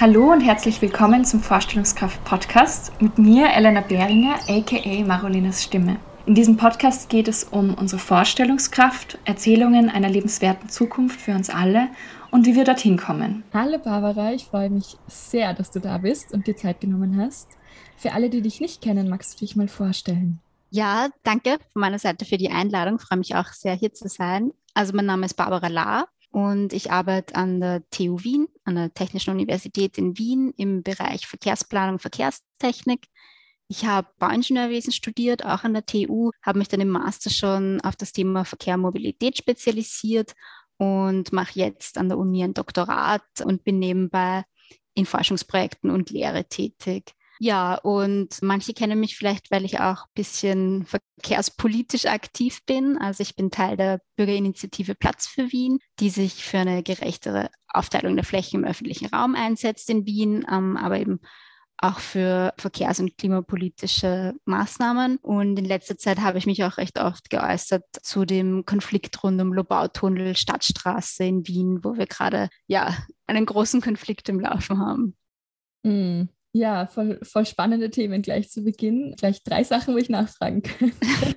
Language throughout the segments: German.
Hallo und herzlich willkommen zum Vorstellungskraft-Podcast mit mir, Elena Behringer, aka Marolinas Stimme. In diesem Podcast geht es um unsere Vorstellungskraft, Erzählungen einer lebenswerten Zukunft für uns alle und wie wir dorthin kommen. Hallo Barbara, ich freue mich sehr, dass du da bist und dir Zeit genommen hast. Für alle, die dich nicht kennen, magst du dich mal vorstellen? Ja, danke von meiner Seite für die Einladung. Ich freue mich auch sehr, hier zu sein. Also mein Name ist Barbara Lahr und ich arbeite an der TU Wien, an der Technischen Universität in Wien im Bereich Verkehrsplanung, Verkehrstechnik. Ich habe Bauingenieurwesen studiert, auch an der TU, habe mich dann im Master schon auf das Thema Verkehr und Mobilität spezialisiert und mache jetzt an der Uni ein Doktorat und bin nebenbei in Forschungsprojekten und Lehre tätig. Ja, und manche kennen mich vielleicht, weil ich auch ein bisschen verkehrspolitisch aktiv bin. Also ich bin Teil der Bürgerinitiative Platz für Wien, die sich für eine gerechtere Aufteilung der Flächen im öffentlichen Raum einsetzt in Wien, ähm, aber eben auch für verkehrs- und klimapolitische Maßnahmen. Und in letzter Zeit habe ich mich auch recht oft geäußert zu dem Konflikt rund um Lobautunnel, Stadtstraße in Wien, wo wir gerade ja einen großen Konflikt im Laufen haben. Mm. Ja, voll, voll spannende Themen gleich zu Beginn. Gleich drei Sachen, wo ich nachfragen könnte.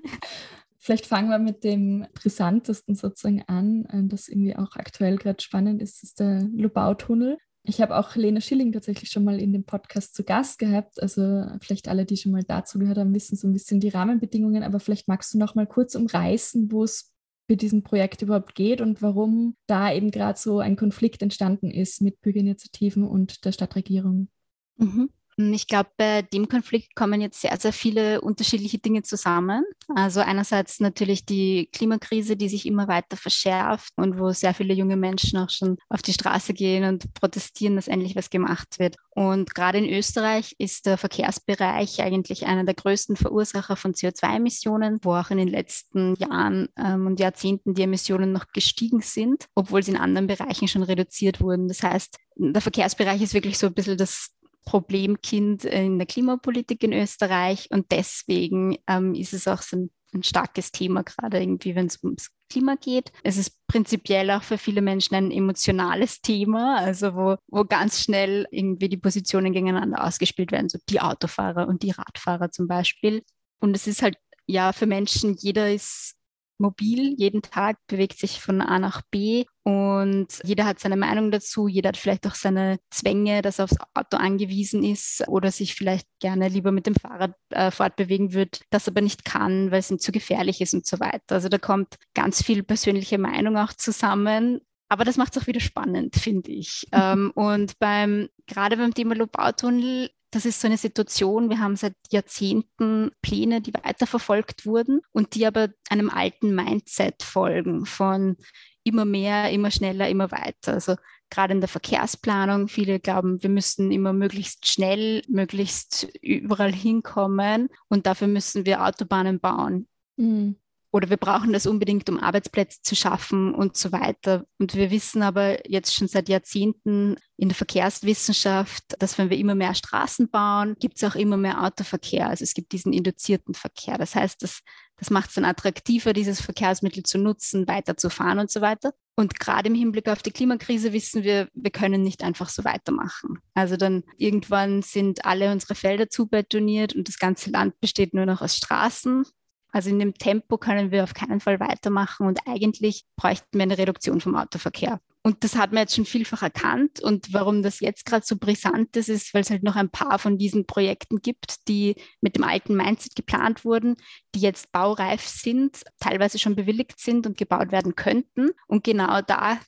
Vielleicht fangen wir mit dem brisantesten sozusagen an, äh, das irgendwie auch aktuell gerade spannend ist, ist der Lobautunnel. Ich habe auch Lena Schilling tatsächlich schon mal in dem Podcast zu Gast gehabt. Also vielleicht alle, die schon mal dazu gehört haben, wissen so ein bisschen die Rahmenbedingungen. Aber vielleicht magst du noch mal kurz umreißen, wo es bei diesem Projekt überhaupt geht und warum da eben gerade so ein Konflikt entstanden ist mit Bürgerinitiativen und der Stadtregierung. Mhm. Ich glaube, bei dem Konflikt kommen jetzt sehr, sehr viele unterschiedliche Dinge zusammen. Also einerseits natürlich die Klimakrise, die sich immer weiter verschärft und wo sehr viele junge Menschen auch schon auf die Straße gehen und protestieren, dass endlich was gemacht wird. Und gerade in Österreich ist der Verkehrsbereich eigentlich einer der größten Verursacher von CO2-Emissionen, wo auch in den letzten Jahren ähm, und Jahrzehnten die Emissionen noch gestiegen sind, obwohl sie in anderen Bereichen schon reduziert wurden. Das heißt, der Verkehrsbereich ist wirklich so ein bisschen das Problemkind in der Klimapolitik in Österreich und deswegen ähm, ist es auch so ein, ein starkes Thema, gerade irgendwie, wenn es ums Klima geht. Es ist prinzipiell auch für viele Menschen ein emotionales Thema, also wo, wo ganz schnell irgendwie die Positionen gegeneinander ausgespielt werden, so die Autofahrer und die Radfahrer zum Beispiel. Und es ist halt ja für Menschen, jeder ist mobil, jeden Tag bewegt sich von A nach B und jeder hat seine Meinung dazu, jeder hat vielleicht auch seine Zwänge, dass er aufs Auto angewiesen ist oder sich vielleicht gerne lieber mit dem Fahrrad äh, fortbewegen wird, das aber nicht kann, weil es ihm zu gefährlich ist und so weiter. Also da kommt ganz viel persönliche Meinung auch zusammen. Aber das macht es auch wieder spannend, finde ich. ähm, und beim, gerade beim Thema Lobautunnel das ist so eine Situation, wir haben seit Jahrzehnten Pläne, die weiterverfolgt wurden und die aber einem alten Mindset folgen von immer mehr, immer schneller, immer weiter. Also gerade in der Verkehrsplanung, viele glauben, wir müssen immer möglichst schnell, möglichst überall hinkommen und dafür müssen wir Autobahnen bauen. Mhm oder wir brauchen das unbedingt, um Arbeitsplätze zu schaffen und so weiter. Und wir wissen aber jetzt schon seit Jahrzehnten in der Verkehrswissenschaft, dass wenn wir immer mehr Straßen bauen, gibt es auch immer mehr Autoverkehr. Also es gibt diesen induzierten Verkehr. Das heißt, das, das macht es dann attraktiver, dieses Verkehrsmittel zu nutzen, weiterzufahren und so weiter. Und gerade im Hinblick auf die Klimakrise wissen wir, wir können nicht einfach so weitermachen. Also dann irgendwann sind alle unsere Felder zubetoniert und das ganze Land besteht nur noch aus Straßen. Also in dem Tempo können wir auf keinen Fall weitermachen und eigentlich bräuchten wir eine Reduktion vom Autoverkehr. Und das hat man jetzt schon vielfach erkannt. Und warum das jetzt gerade so brisant ist, ist, weil es halt noch ein paar von diesen Projekten gibt, die mit dem alten Mindset geplant wurden, die jetzt baureif sind, teilweise schon bewilligt sind und gebaut werden könnten. Und genau da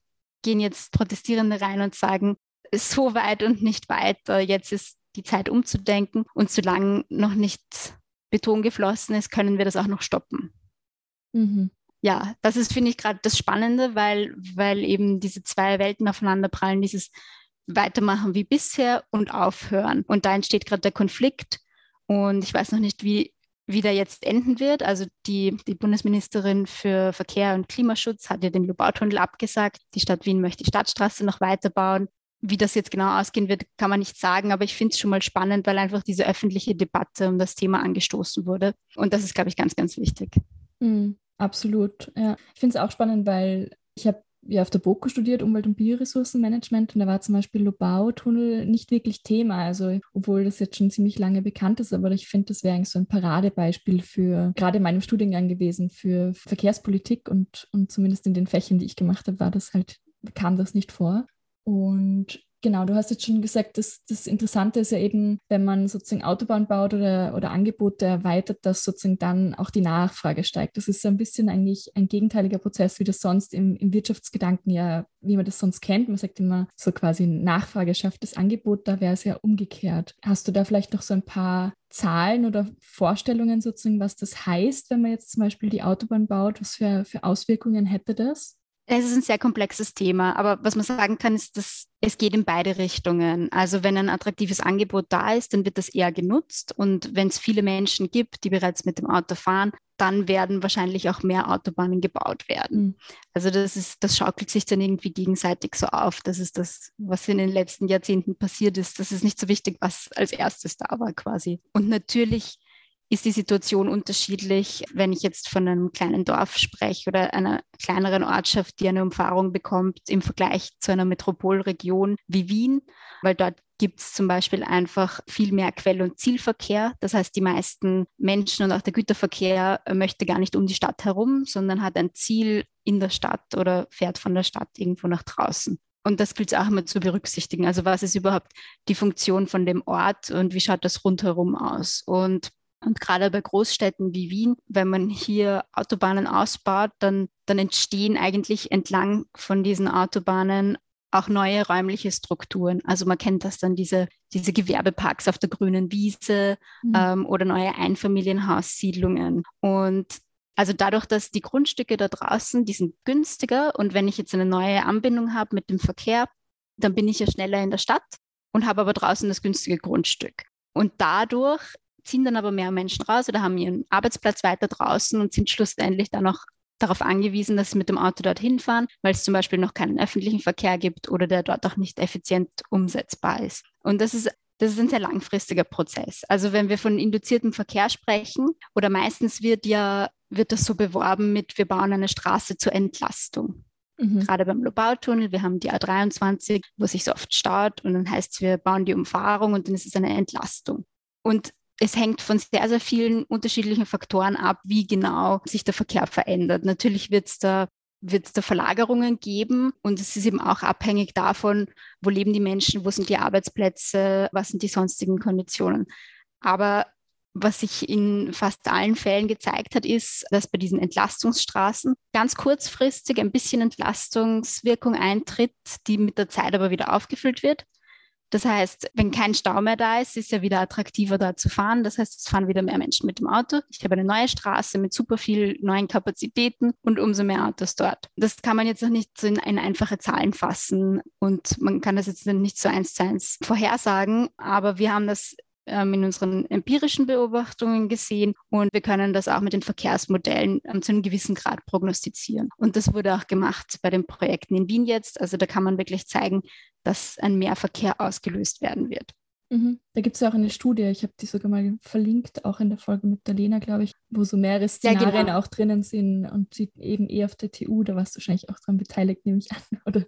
gehen jetzt Protestierende rein und sagen, so weit und nicht weiter, jetzt ist die Zeit umzudenken. Und solange noch nicht Beton geflossen ist, können wir das auch noch stoppen. Mhm. Ja, das ist, finde ich, gerade das Spannende, weil, weil eben diese zwei Welten aufeinanderprallen, dieses Weitermachen wie bisher und aufhören. Und da entsteht gerade der Konflikt. Und ich weiß noch nicht, wie, wie der jetzt enden wird. Also die, die Bundesministerin für Verkehr und Klimaschutz hat ja den Lubautunnel abgesagt. Die Stadt Wien möchte die Stadtstraße noch weiterbauen. Wie das jetzt genau ausgehen wird, kann man nicht sagen, aber ich finde es schon mal spannend, weil einfach diese öffentliche Debatte um das Thema angestoßen wurde. Und das ist, glaube ich, ganz, ganz wichtig. Mhm, absolut, ja. Ich finde es auch spannend, weil ich habe ja auf der BOKU studiert, Umwelt- und Bioressourcenmanagement, und da war zum Beispiel Lobau-Tunnel nicht wirklich Thema. Also, obwohl das jetzt schon ziemlich lange bekannt ist, aber ich finde, das wäre eigentlich so ein Paradebeispiel für gerade in meinem Studiengang gewesen für Verkehrspolitik und, und zumindest in den Fächern, die ich gemacht habe, war das halt, kam das nicht vor. Und Genau, du hast jetzt schon gesagt, dass das Interessante ist ja eben, wenn man sozusagen Autobahn baut oder, oder Angebote erweitert, dass sozusagen dann auch die Nachfrage steigt. Das ist so ein bisschen eigentlich ein gegenteiliger Prozess, wie das sonst im, im Wirtschaftsgedanken ja, wie man das sonst kennt. Man sagt immer so quasi Nachfrage schafft das Angebot, da wäre es ja umgekehrt. Hast du da vielleicht noch so ein paar Zahlen oder Vorstellungen sozusagen, was das heißt, wenn man jetzt zum Beispiel die Autobahn baut? Was für, für Auswirkungen hätte das? Es ist ein sehr komplexes Thema, aber was man sagen kann, ist, dass es geht in beide Richtungen. Also wenn ein attraktives Angebot da ist, dann wird das eher genutzt und wenn es viele Menschen gibt, die bereits mit dem Auto fahren, dann werden wahrscheinlich auch mehr Autobahnen gebaut werden. Mhm. Also das ist, das schaukelt sich dann irgendwie gegenseitig so auf. Das ist das, was in den letzten Jahrzehnten passiert ist. Das ist nicht so wichtig, was als erstes da war quasi. Und natürlich ist die Situation unterschiedlich, wenn ich jetzt von einem kleinen Dorf spreche oder einer kleineren Ortschaft, die eine Umfahrung bekommt im Vergleich zu einer Metropolregion wie Wien, weil dort gibt es zum Beispiel einfach viel mehr Quell- und Zielverkehr. Das heißt, die meisten Menschen und auch der Güterverkehr möchte gar nicht um die Stadt herum, sondern hat ein Ziel in der Stadt oder fährt von der Stadt irgendwo nach draußen. Und das gilt es auch immer zu berücksichtigen. Also was ist überhaupt die Funktion von dem Ort und wie schaut das rundherum aus? Und und gerade bei Großstädten wie Wien, wenn man hier Autobahnen ausbaut, dann, dann entstehen eigentlich entlang von diesen Autobahnen auch neue räumliche Strukturen. Also man kennt das dann, diese, diese Gewerbeparks auf der grünen Wiese mhm. ähm, oder neue Einfamilienhaussiedlungen. Und also dadurch, dass die Grundstücke da draußen, die sind günstiger und wenn ich jetzt eine neue Anbindung habe mit dem Verkehr, dann bin ich ja schneller in der Stadt und habe aber draußen das günstige Grundstück. Und dadurch ziehen dann aber mehr Menschen raus oder haben ihren Arbeitsplatz weiter draußen und sind schlussendlich dann auch darauf angewiesen, dass sie mit dem Auto dorthin fahren, weil es zum Beispiel noch keinen öffentlichen Verkehr gibt oder der dort auch nicht effizient umsetzbar ist. Und das ist das ist ein sehr langfristiger Prozess. Also wenn wir von induziertem Verkehr sprechen, oder meistens wird ja, wird das so beworben mit, wir bauen eine Straße zur Entlastung. Mhm. Gerade beim Lobautunnel, wir haben die A23, wo sich so oft staut und dann heißt es, wir bauen die Umfahrung und dann ist es eine Entlastung. Und es hängt von sehr, sehr vielen unterschiedlichen Faktoren ab, wie genau sich der Verkehr verändert. Natürlich wird es da wird es da Verlagerungen geben und es ist eben auch abhängig davon, wo leben die Menschen, wo sind die Arbeitsplätze, was sind die sonstigen Konditionen. Aber was sich in fast allen Fällen gezeigt hat, ist, dass bei diesen Entlastungsstraßen ganz kurzfristig ein bisschen Entlastungswirkung eintritt, die mit der Zeit aber wieder aufgefüllt wird. Das heißt, wenn kein Stau mehr da ist, ist ja wieder attraktiver da zu fahren. Das heißt, es fahren wieder mehr Menschen mit dem Auto. Ich habe eine neue Straße mit super viel neuen Kapazitäten und umso mehr Autos dort. Das kann man jetzt noch nicht so in, in einfache Zahlen fassen und man kann das jetzt nicht so eins zu eins vorhersagen, aber wir haben das in unseren empirischen Beobachtungen gesehen und wir können das auch mit den Verkehrsmodellen ähm, zu einem gewissen Grad prognostizieren. Und das wurde auch gemacht bei den Projekten in Wien jetzt. Also da kann man wirklich zeigen, dass ein Mehrverkehr ausgelöst werden wird. Mhm. Da gibt es ja auch eine Studie, ich habe die sogar mal verlinkt, auch in der Folge mit der Lena, glaube ich, wo so mehrere Szenarien ja, genau. auch drinnen sind und sie eben eh auf der TU, da warst du wahrscheinlich auch dran beteiligt, nehme ich an. Oder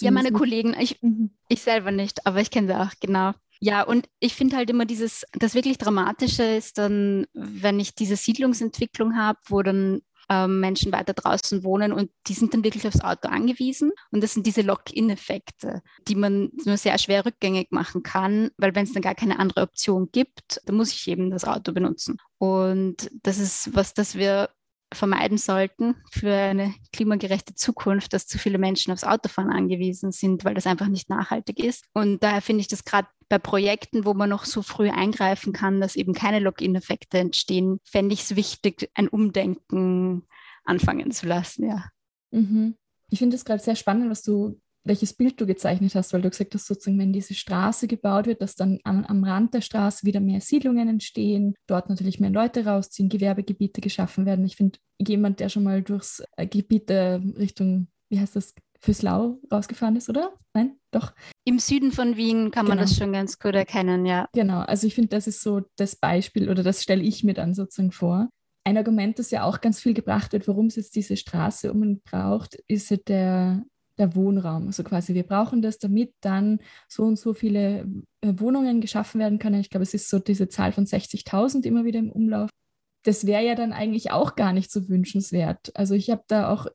ja, meine mit? Kollegen, ich, mhm. ich selber nicht, aber ich kenne sie auch, genau. Ja, und ich finde halt immer dieses, das wirklich Dramatische ist dann, wenn ich diese Siedlungsentwicklung habe, wo dann ähm, Menschen weiter draußen wohnen und die sind dann wirklich aufs Auto angewiesen. Und das sind diese Lock-in-Effekte, die man nur sehr schwer rückgängig machen kann, weil wenn es dann gar keine andere Option gibt, dann muss ich eben das Auto benutzen. Und das ist was, das wir vermeiden sollten für eine klimagerechte Zukunft, dass zu viele Menschen aufs Autofahren angewiesen sind, weil das einfach nicht nachhaltig ist. Und daher finde ich das gerade bei Projekten, wo man noch so früh eingreifen kann, dass eben keine Login-Effekte entstehen, fände ich es wichtig, ein Umdenken anfangen zu lassen, ja. Mhm. Ich finde es gerade sehr spannend, was du welches Bild du gezeichnet hast, weil du gesagt hast, sozusagen, wenn diese Straße gebaut wird, dass dann am, am, Rand der Straße wieder mehr Siedlungen entstehen, dort natürlich mehr Leute rausziehen, Gewerbegebiete geschaffen werden. Ich finde, jemand, der schon mal durchs äh, Gebiet der Richtung, wie heißt das, Füßlau rausgefahren ist, oder? Nein? Doch. Im Süden von Wien kann man genau. das schon ganz gut erkennen, ja. Genau, also ich finde, das ist so das Beispiel oder das stelle ich mir dann sozusagen vor. ein Argument, das ja auch ganz viel gebracht wird, warum es jetzt diese Straße unbedingt braucht, ist ja der, der Wohnraum. Also quasi, wir brauchen das, damit dann so und so viele äh, Wohnungen geschaffen werden können. Ich glaube, es ist so diese Zahl von 60.000 immer wieder im Umlauf. Das wäre ja dann eigentlich auch gar nicht so wünschenswert. Also ich habe da auch,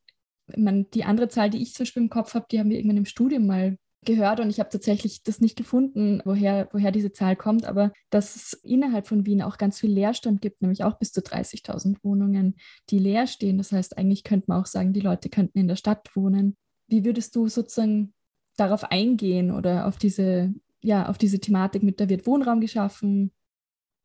man, die andere Zahl, die ich zum Beispiel im Kopf habe, die haben wir irgendwann im Studium mal gehört und ich habe tatsächlich das nicht gefunden, woher, woher diese Zahl kommt, aber dass es innerhalb von Wien auch ganz viel Leerstand gibt, nämlich auch bis zu 30.000 Wohnungen, die leer stehen. Das heißt, eigentlich könnte man auch sagen, die Leute könnten in der Stadt wohnen. Wie würdest du sozusagen darauf eingehen oder auf diese, ja, auf diese Thematik mit, da wird Wohnraum geschaffen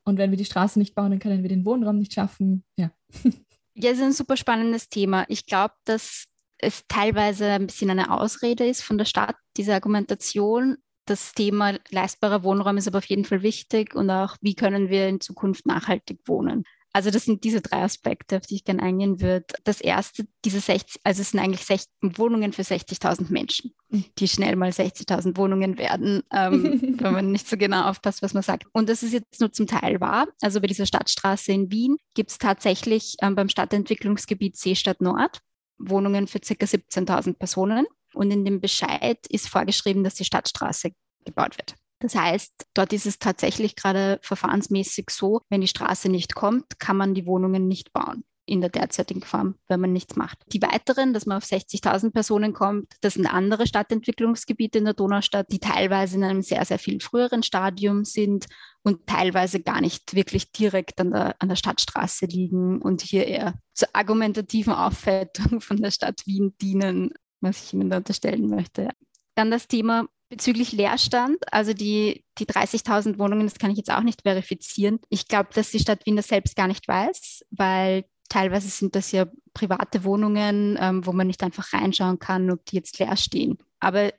und wenn wir die Straße nicht bauen, dann können wir den Wohnraum nicht schaffen. Ja. Ja, es ist ein super spannendes Thema. Ich glaube, dass es teilweise ein bisschen eine Ausrede ist von der Stadt, diese Argumentation. Das Thema leistbarer Wohnraum ist aber auf jeden Fall wichtig und auch, wie können wir in Zukunft nachhaltig wohnen. Also das sind diese drei Aspekte, auf die ich gerne eingehen würde. Das erste, diese 60, also es sind eigentlich 60 Wohnungen für 60.000 Menschen, mhm. die schnell mal 60.000 Wohnungen werden, ähm, wenn man nicht so genau aufpasst, was man sagt. Und das ist jetzt nur zum Teil wahr. Also bei dieser Stadtstraße in Wien gibt es tatsächlich ähm, beim Stadtentwicklungsgebiet Seestadt Nord Wohnungen für ca. 17.000 Personen. Und in dem Bescheid ist vorgeschrieben, dass die Stadtstraße gebaut wird. Das heißt, dort ist es tatsächlich gerade verfahrensmäßig so, wenn die Straße nicht kommt, kann man die Wohnungen nicht bauen in der derzeitigen Form, wenn man nichts macht. Die weiteren, dass man auf 60.000 Personen kommt, das sind andere Stadtentwicklungsgebiete in der Donaustadt, die teilweise in einem sehr, sehr viel früheren Stadium sind und teilweise gar nicht wirklich direkt an der, an der Stadtstraße liegen und hier eher zur argumentativen Aufwertung von der Stadt Wien dienen, was ich Ihnen da unterstellen möchte. Dann das Thema bezüglich Leerstand, also die, die 30.000 Wohnungen, das kann ich jetzt auch nicht verifizieren. Ich glaube, dass die Stadt Wien das selbst gar nicht weiß, weil teilweise sind das ja private Wohnungen, ähm, wo man nicht einfach reinschauen kann, ob die jetzt leer stehen. Aber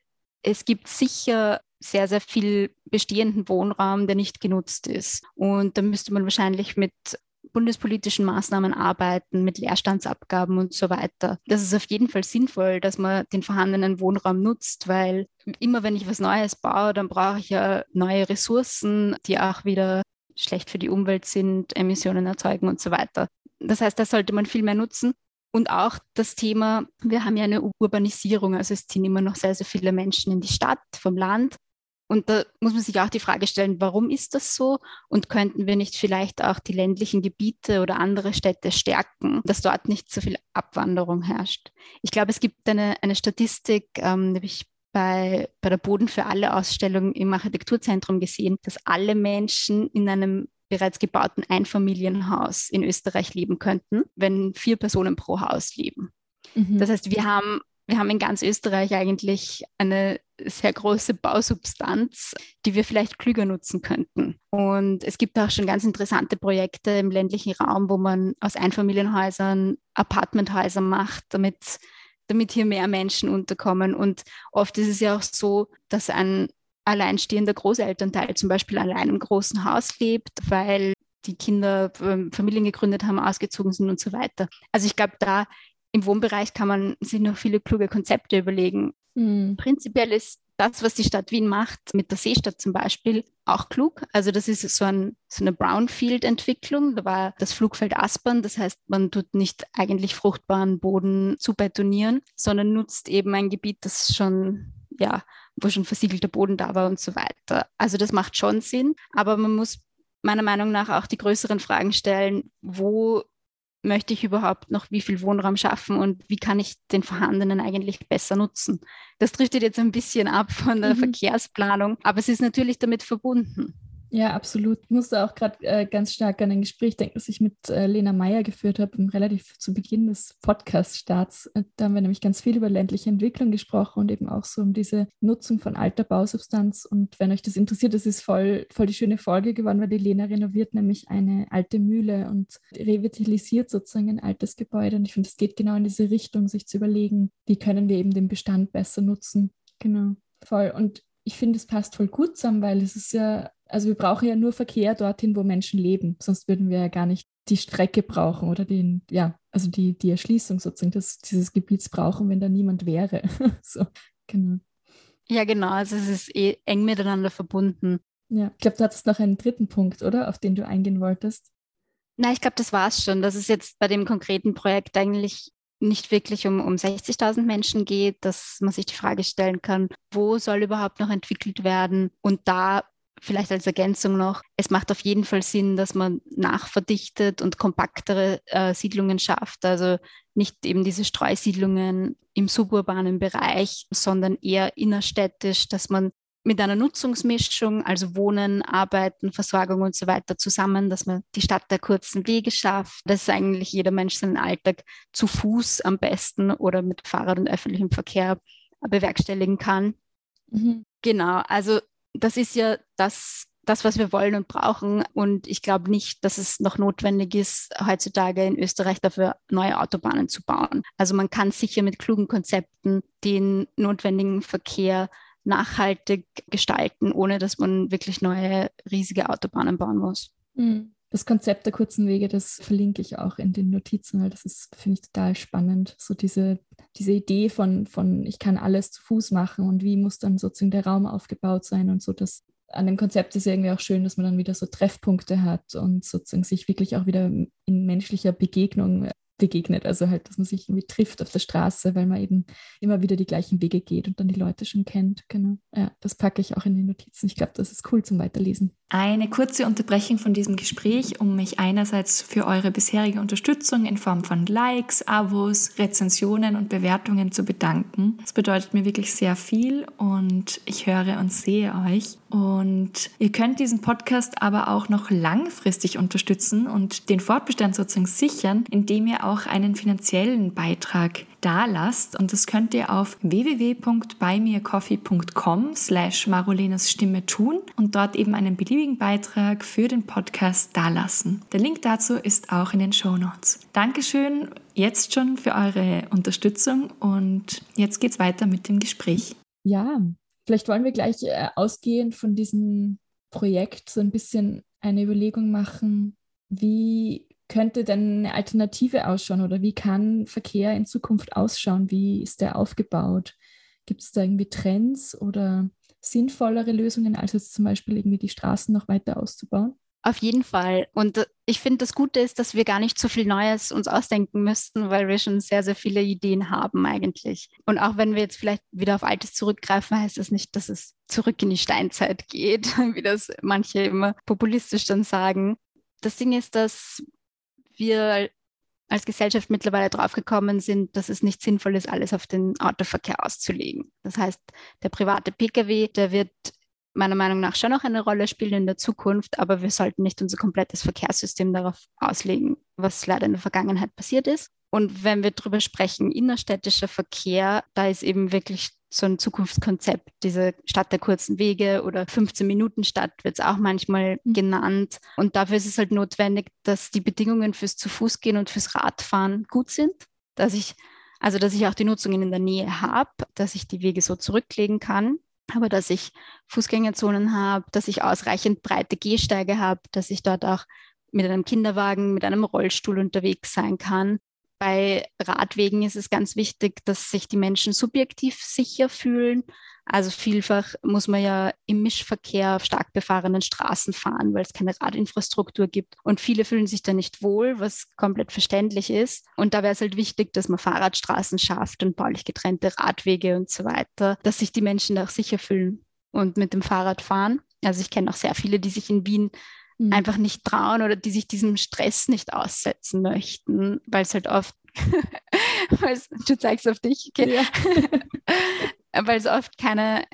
es gibt sicher sehr, sehr viel bestehenden Wohnraum, der nicht genutzt ist. Und da müsste man wahrscheinlich mit bundespolitischen Maßnahmen arbeiten, mit Leerstandsabgaben und so weiter. Das ist auf jeden Fall sinnvoll, dass man den vorhandenen Wohnraum nutzt, weil immer wenn ich was Neues baue, dann brauche ich ja neue Ressourcen, die auch wieder schlecht für die Umwelt sind, Emissionen erzeugen und so weiter. Das heißt, da sollte man viel mehr nutzen. Und auch das Thema, wir haben ja eine Urbanisierung, also es ziehen immer noch sehr, sehr viele Menschen in die Stadt vom Land. Und da muss man sich auch die Frage stellen, warum ist das so? Und könnten wir nicht vielleicht auch die ländlichen Gebiete oder andere Städte stärken, dass dort nicht so viel Abwanderung herrscht? Ich glaube, es gibt eine, eine Statistik, ähm, die habe ich bei, bei der Boden für alle Ausstellung im Architekturzentrum gesehen, dass alle Menschen in einem bereits gebauten Einfamilienhaus in Österreich leben könnten, wenn vier Personen pro Haus leben. Mhm. Das heißt, wir haben, wir haben in ganz Österreich eigentlich eine sehr große Bausubstanz, die wir vielleicht klüger nutzen könnten. Und es gibt auch schon ganz interessante Projekte im ländlichen Raum, wo man aus Einfamilienhäusern Apartmenthäuser macht, damit damit hier mehr Menschen unterkommen. Und oft ist es ja auch so, dass ein alleinstehender Großelternteil zum Beispiel allein im großen Haus lebt, weil die Kinder ähm, Familien gegründet haben, ausgezogen sind und so weiter. Also ich glaube, da im Wohnbereich kann man sich noch viele kluge Konzepte überlegen. Mhm. Prinzipiell ist das, was die Stadt Wien macht, mit der Seestadt zum Beispiel, auch klug. Also das ist so, ein, so eine Brownfield-Entwicklung. Da war das Flugfeld Aspern. Das heißt, man tut nicht eigentlich fruchtbaren Boden zu betonieren, sondern nutzt eben ein Gebiet, das schon ja, wo schon versiegelter Boden da war und so weiter. Also das macht schon Sinn, aber man muss meiner Meinung nach auch die größeren Fragen stellen, wo möchte ich überhaupt noch wie viel Wohnraum schaffen und wie kann ich den vorhandenen eigentlich besser nutzen. Das driftet jetzt ein bisschen ab von der mhm. Verkehrsplanung, aber es ist natürlich damit verbunden. Ja, absolut. Ich musste auch gerade äh, ganz stark an ein Gespräch denken, das ich mit äh, Lena Meyer geführt habe, relativ zu Beginn des Podcast-Starts. Äh, da haben wir nämlich ganz viel über ländliche Entwicklung gesprochen und eben auch so um diese Nutzung von alter Bausubstanz. Und wenn euch das interessiert, das ist voll, voll die schöne Folge geworden, weil die Lena renoviert nämlich eine alte Mühle und revitalisiert sozusagen ein altes Gebäude. Und ich finde, es geht genau in diese Richtung, sich zu überlegen, wie können wir eben den Bestand besser nutzen. Genau, voll. Und ich finde, es passt voll gut zusammen, weil es ist ja also wir brauchen ja nur Verkehr dorthin, wo Menschen leben. Sonst würden wir ja gar nicht die Strecke brauchen oder den, ja, also die, die Erschließung sozusagen des, dieses Gebiets brauchen, wenn da niemand wäre. so, genau. Ja, genau. Also es ist eh eng miteinander verbunden. Ja, ich glaube, du hattest noch einen dritten Punkt, oder? Auf den du eingehen wolltest. Na, ich glaube, das war es schon. Dass es jetzt bei dem konkreten Projekt eigentlich nicht wirklich um, um 60.000 Menschen geht, dass man sich die Frage stellen kann, wo soll überhaupt noch entwickelt werden? Und da vielleicht als Ergänzung noch, es macht auf jeden Fall Sinn, dass man nachverdichtet und kompaktere äh, Siedlungen schafft. Also nicht eben diese Streusiedlungen im suburbanen Bereich, sondern eher innerstädtisch, dass man mit einer Nutzungsmischung, also Wohnen, Arbeiten, Versorgung und so weiter zusammen, dass man die Stadt der kurzen Wege schafft, dass eigentlich jeder Mensch seinen Alltag zu Fuß am besten oder mit Fahrrad und öffentlichem Verkehr bewerkstelligen kann. Mhm. Genau, also das ist ja das, das, was wir wollen und brauchen. Und ich glaube nicht, dass es noch notwendig ist, heutzutage in Österreich dafür neue Autobahnen zu bauen. Also man kann sicher mit klugen Konzepten den notwendigen Verkehr nachhaltig gestalten, ohne dass man wirklich neue riesige Autobahnen bauen muss. Mhm. Das Konzept der kurzen Wege, das verlinke ich auch in den Notizen, weil das ist, finde ich, total spannend. So diese, diese Idee von, von, ich kann alles zu Fuß machen und wie muss dann sozusagen der Raum aufgebaut sein und so. Das, an dem Konzept ist irgendwie auch schön, dass man dann wieder so Treffpunkte hat und sozusagen sich wirklich auch wieder in menschlicher Begegnung begegnet. Also halt, dass man sich irgendwie trifft auf der Straße, weil man eben immer wieder die gleichen Wege geht und dann die Leute schon kennt. Genau. Ja, das packe ich auch in die Notizen. Ich glaube, das ist cool zum Weiterlesen. Eine kurze Unterbrechung von diesem Gespräch, um mich einerseits für eure bisherige Unterstützung in Form von Likes, Abos, Rezensionen und Bewertungen zu bedanken. Das bedeutet mir wirklich sehr viel und ich höre und sehe euch. Und ihr könnt diesen Podcast aber auch noch langfristig unterstützen und den Fortbestand sozusagen sichern, indem ihr auch einen finanziellen Beitrag da lasst. Und das könnt ihr auf www.buymeacoffee.com slash Marolenas Stimme tun und dort eben einen beliebigen Beitrag für den Podcast dalassen. Der Link dazu ist auch in den Show Notes. Dankeschön jetzt schon für eure Unterstützung und jetzt geht's weiter mit dem Gespräch. Ja, Vielleicht wollen wir gleich äh, ausgehend von diesem Projekt so ein bisschen eine Überlegung machen, wie könnte denn eine Alternative ausschauen oder wie kann Verkehr in Zukunft ausschauen? Wie ist der aufgebaut? Gibt es da irgendwie Trends oder sinnvollere Lösungen, als jetzt zum Beispiel irgendwie die Straßen noch weiter auszubauen? Auf jeden Fall. Und ich finde, das Gute ist, dass wir gar nicht so viel Neues uns ausdenken müssten, weil wir schon sehr, sehr viele Ideen haben eigentlich. Und auch wenn wir jetzt vielleicht wieder auf Altes zurückgreifen, heißt das nicht, dass es zurück in die Steinzeit geht, wie das manche immer populistisch dann sagen. Das Ding ist, dass wir als Gesellschaft mittlerweile draufgekommen sind, dass es nicht sinnvoll ist, alles auf den Autoverkehr auszulegen. Das heißt, der private Pkw, der wird meiner Meinung nach schon noch eine Rolle spielen in der Zukunft, aber wir sollten nicht unser komplettes Verkehrssystem darauf auslegen, was leider in der Vergangenheit passiert ist. Und wenn wir darüber sprechen, innerstädtischer Verkehr, da ist eben wirklich so ein Zukunftskonzept, diese Stadt der kurzen Wege oder 15-Minuten-Stadt wird es auch manchmal mhm. genannt. Und dafür ist es halt notwendig, dass die Bedingungen fürs Zu-Fuß-Gehen und fürs Radfahren gut sind, dass ich also dass ich auch die Nutzungen in der Nähe habe, dass ich die Wege so zurücklegen kann aber dass ich Fußgängerzonen habe, dass ich ausreichend breite Gehsteige habe, dass ich dort auch mit einem Kinderwagen, mit einem Rollstuhl unterwegs sein kann. Bei Radwegen ist es ganz wichtig, dass sich die Menschen subjektiv sicher fühlen, also vielfach muss man ja im Mischverkehr auf stark befahrenen Straßen fahren, weil es keine Radinfrastruktur gibt. Und viele fühlen sich da nicht wohl, was komplett verständlich ist. Und da wäre es halt wichtig, dass man Fahrradstraßen schafft und baulich getrennte Radwege und so weiter, dass sich die Menschen da auch sicher fühlen und mit dem Fahrrad fahren. Also ich kenne auch sehr viele, die sich in Wien mhm. einfach nicht trauen oder die sich diesem Stress nicht aussetzen möchten, weil es halt oft, du zeigst auf dich, okay. ja. weil es oft keine,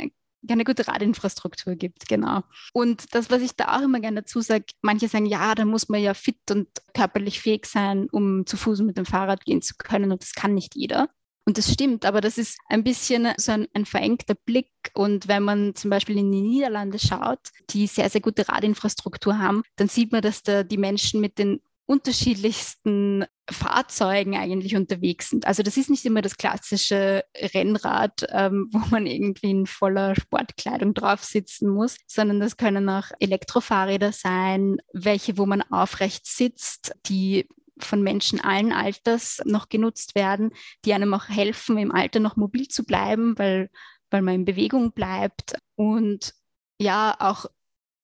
keine gute Radinfrastruktur gibt, genau. Und das, was ich da auch immer gerne dazu sage, manche sagen, ja, da muss man ja fit und körperlich fähig sein, um zu Fuß mit dem Fahrrad gehen zu können und das kann nicht jeder. Und das stimmt, aber das ist ein bisschen so ein, ein, verengter Blick. Und wenn man zum Beispiel in die Niederlande schaut, die sehr, sehr gute Radinfrastruktur haben, dann sieht man, dass da die Menschen mit den unterschiedlichsten Fahrzeugen eigentlich unterwegs sind. Also das ist nicht immer das klassische Rennrad, ähm, wo man irgendwie in voller Sportkleidung drauf sitzen muss, sondern das können auch Elektrofahrräder sein, welche, wo man aufrecht sitzt, die von Menschen allen Alters noch genutzt werden, die einem auch helfen, im Alter noch mobil zu bleiben, weil, weil man in Bewegung bleibt. Und ja, auch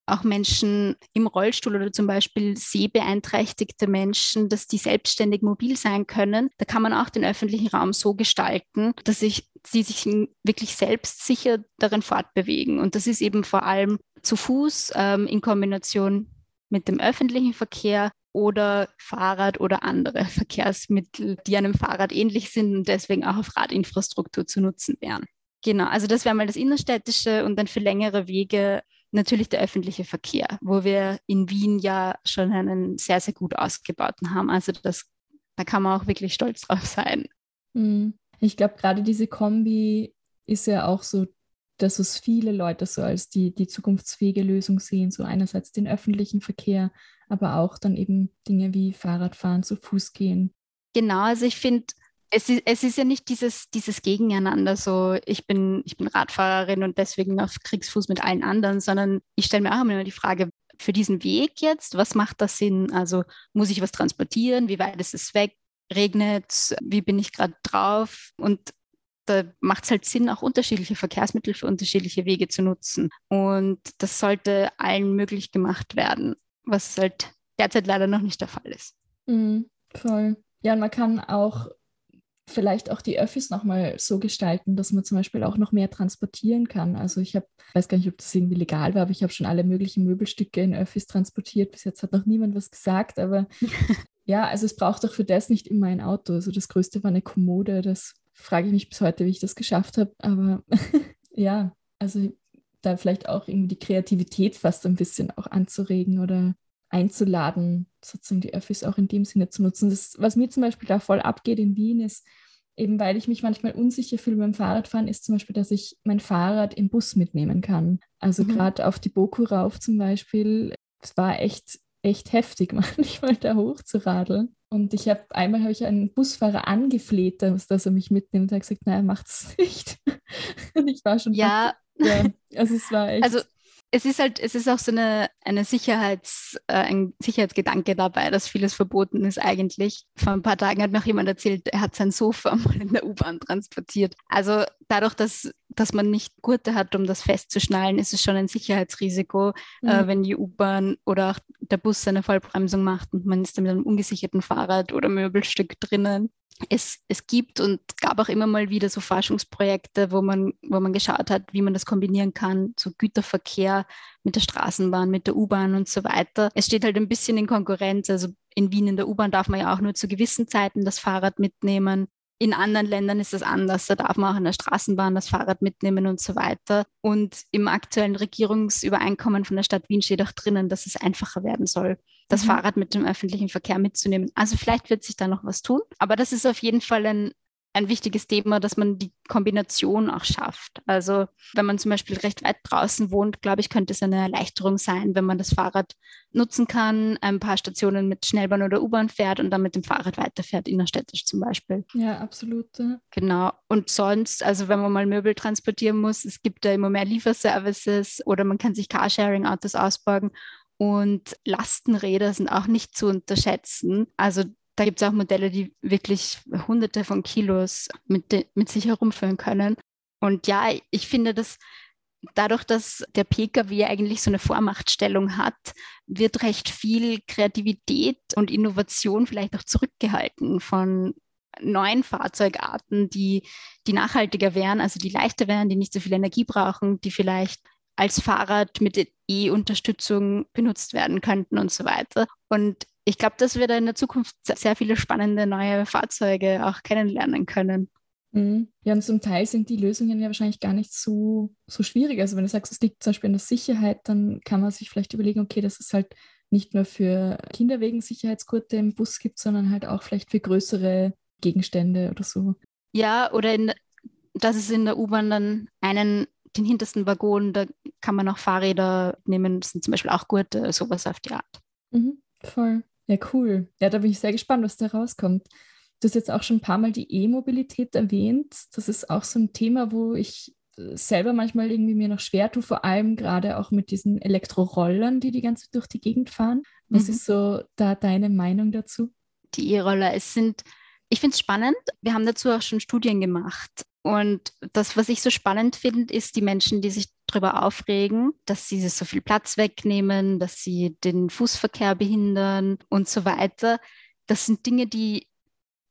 auch Menschen im Rollstuhl oder zum Beispiel sehbeeinträchtigte Menschen, dass die selbstständig mobil sein können. Da kann man auch den öffentlichen Raum so gestalten, dass ich, sie sich wirklich selbstsicher darin fortbewegen. Und das ist eben vor allem zu Fuß ähm, in Kombination mit dem öffentlichen Verkehr oder Fahrrad oder andere Verkehrsmittel, die einem Fahrrad ähnlich sind und deswegen auch auf Radinfrastruktur zu nutzen wären. Genau, also das wäre mal das Innerstädtische und dann für längere Wege natürlich der öffentliche Verkehr, wo wir in Wien ja schon einen sehr, sehr gut ausgebauten haben. Also das, da kann man auch wirklich stolz drauf sein. Hm. Ich glaube, gerade diese Kombi ist ja auch so, dass es viele Leute so als die, die zukunftsfähige Lösung sehen. So einerseits den öffentlichen Verkehr, aber auch dann eben Dinge wie Fahrradfahren, zu Fuß gehen. Genau, also ich finde, es ist, es ist ja nicht dieses, dieses Gegeneinander, so ich bin, ich bin Radfahrerin und deswegen auf Kriegsfuß mit allen anderen, sondern ich stelle mir auch immer die Frage, für diesen Weg jetzt, was macht das Sinn? Also muss ich was transportieren? Wie weit ist es weg? Regnet? Wie bin ich gerade drauf? Und da macht es halt Sinn, auch unterschiedliche Verkehrsmittel für unterschiedliche Wege zu nutzen. Und das sollte allen möglich gemacht werden, was halt derzeit leider noch nicht der Fall ist. Mhm, voll. Ja, und man kann auch vielleicht auch die Öffis nochmal so gestalten, dass man zum Beispiel auch noch mehr transportieren kann. Also ich habe, weiß gar nicht, ob das irgendwie legal war, aber ich habe schon alle möglichen Möbelstücke in Öffis transportiert. Bis jetzt hat noch niemand was gesagt, aber ja, also es braucht auch für das nicht immer ein Auto. Also das Größte war eine Kommode. Das frage ich mich bis heute, wie ich das geschafft habe. Aber ja, also da vielleicht auch irgendwie die Kreativität fast ein bisschen auch anzuregen oder einzuladen, sozusagen die Öffis auch in dem Sinne zu nutzen. Das, was mir zum Beispiel da voll abgeht in Wien, ist eben, weil ich mich manchmal unsicher fühle beim Fahrradfahren, ist zum Beispiel, dass ich mein Fahrrad im Bus mitnehmen kann. Also mhm. gerade auf die Boku rauf zum Beispiel, es war echt, echt heftig, manchmal da hoch zu radeln. Und ich habe einmal habe ich einen Busfahrer angefleht, dass, dass er mich mitnimmt. Er hat gesagt, nein, er macht es nicht. Und ich war schon. Ja. Ja. Also es war echt. Also es ist halt, es ist auch so eine, eine Sicherheits, äh, ein Sicherheitsgedanke dabei, dass vieles verboten ist eigentlich. Vor ein paar Tagen hat noch jemand erzählt, er hat sein Sofa mal in der U-Bahn transportiert. Also dadurch, dass, dass man nicht Gurte hat, um das festzuschnallen, ist es schon ein Sicherheitsrisiko, äh, mhm. äh, wenn die U-Bahn oder auch der Bus eine Vollbremsung macht und man ist dann mit einem ungesicherten Fahrrad oder Möbelstück drinnen es, es gibt und gab auch immer mal wieder so Forschungsprojekte, wo man, wo man geschaut hat, wie man das kombinieren kann, so Güterverkehr mit der Straßenbahn, mit der U-Bahn und so weiter. Es steht halt ein bisschen in Konkurrenz. Also in Wien in der U-Bahn darf man ja auch nur zu gewissen Zeiten das Fahrrad mitnehmen. In anderen Ländern ist das anders. Da darf man auch in der Straßenbahn das Fahrrad mitnehmen und so weiter. Und im aktuellen Regierungsübereinkommen von der Stadt Wien steht auch drinnen, dass es einfacher werden soll, das mhm. Fahrrad mit dem öffentlichen Verkehr mitzunehmen. Also vielleicht wird sich da noch was tun. Aber das ist auf jeden Fall ein, ein wichtiges Thema, dass man die Kombination auch schafft. Also wenn man zum Beispiel recht weit draußen wohnt, glaube ich, könnte es eine Erleichterung sein, wenn man das Fahrrad nutzen kann, ein paar Stationen mit Schnellbahn oder U-Bahn fährt und dann mit dem Fahrrad weiterfährt, innerstädtisch zum Beispiel. Ja, absolut. Genau. Und sonst, also wenn man mal Möbel transportieren muss, es gibt da immer mehr Lieferservices oder man kann sich Carsharing-Autos ausborgen. Und Lastenräder sind auch nicht zu unterschätzen. Also da gibt es auch Modelle, die wirklich hunderte von Kilos mit, mit sich herumführen können. Und ja, ich finde, dass dadurch, dass der Pkw eigentlich so eine Vormachtstellung hat, wird recht viel Kreativität und Innovation vielleicht auch zurückgehalten von neuen Fahrzeugarten, die, die nachhaltiger wären, also die leichter wären, die nicht so viel Energie brauchen, die vielleicht als Fahrrad mit E-Unterstützung benutzt werden könnten und so weiter. Und ich glaube, dass wir da in der Zukunft sehr viele spannende neue Fahrzeuge auch kennenlernen können. Mhm. Ja, und zum Teil sind die Lösungen ja wahrscheinlich gar nicht so, so schwierig. Also wenn du sagst, es liegt zum Beispiel an der Sicherheit, dann kann man sich vielleicht überlegen, okay, dass es halt nicht nur für Kinder wegen Sicherheitsgurte im Bus gibt, sondern halt auch vielleicht für größere Gegenstände oder so. Ja, oder in, dass es in der U-Bahn dann einen, den hintersten Waggon, da kann man auch Fahrräder nehmen, das sind zum Beispiel auch Gurte, sowas auf die Art. Mhm, voll. Ja, cool. Ja, da bin ich sehr gespannt, was da rauskommt. Du hast jetzt auch schon ein paar Mal die E-Mobilität erwähnt. Das ist auch so ein Thema, wo ich äh, selber manchmal irgendwie mir noch schwer tue, vor allem gerade auch mit diesen Elektrorollern, die die ganze durch die Gegend fahren. Was mhm. ist so da deine Meinung dazu? Die E-Roller, es sind, ich finde es spannend. Wir haben dazu auch schon Studien gemacht. Und das, was ich so spannend finde, ist die Menschen, die sich darüber aufregen, dass sie so viel Platz wegnehmen, dass sie den Fußverkehr behindern und so weiter. Das sind Dinge, die,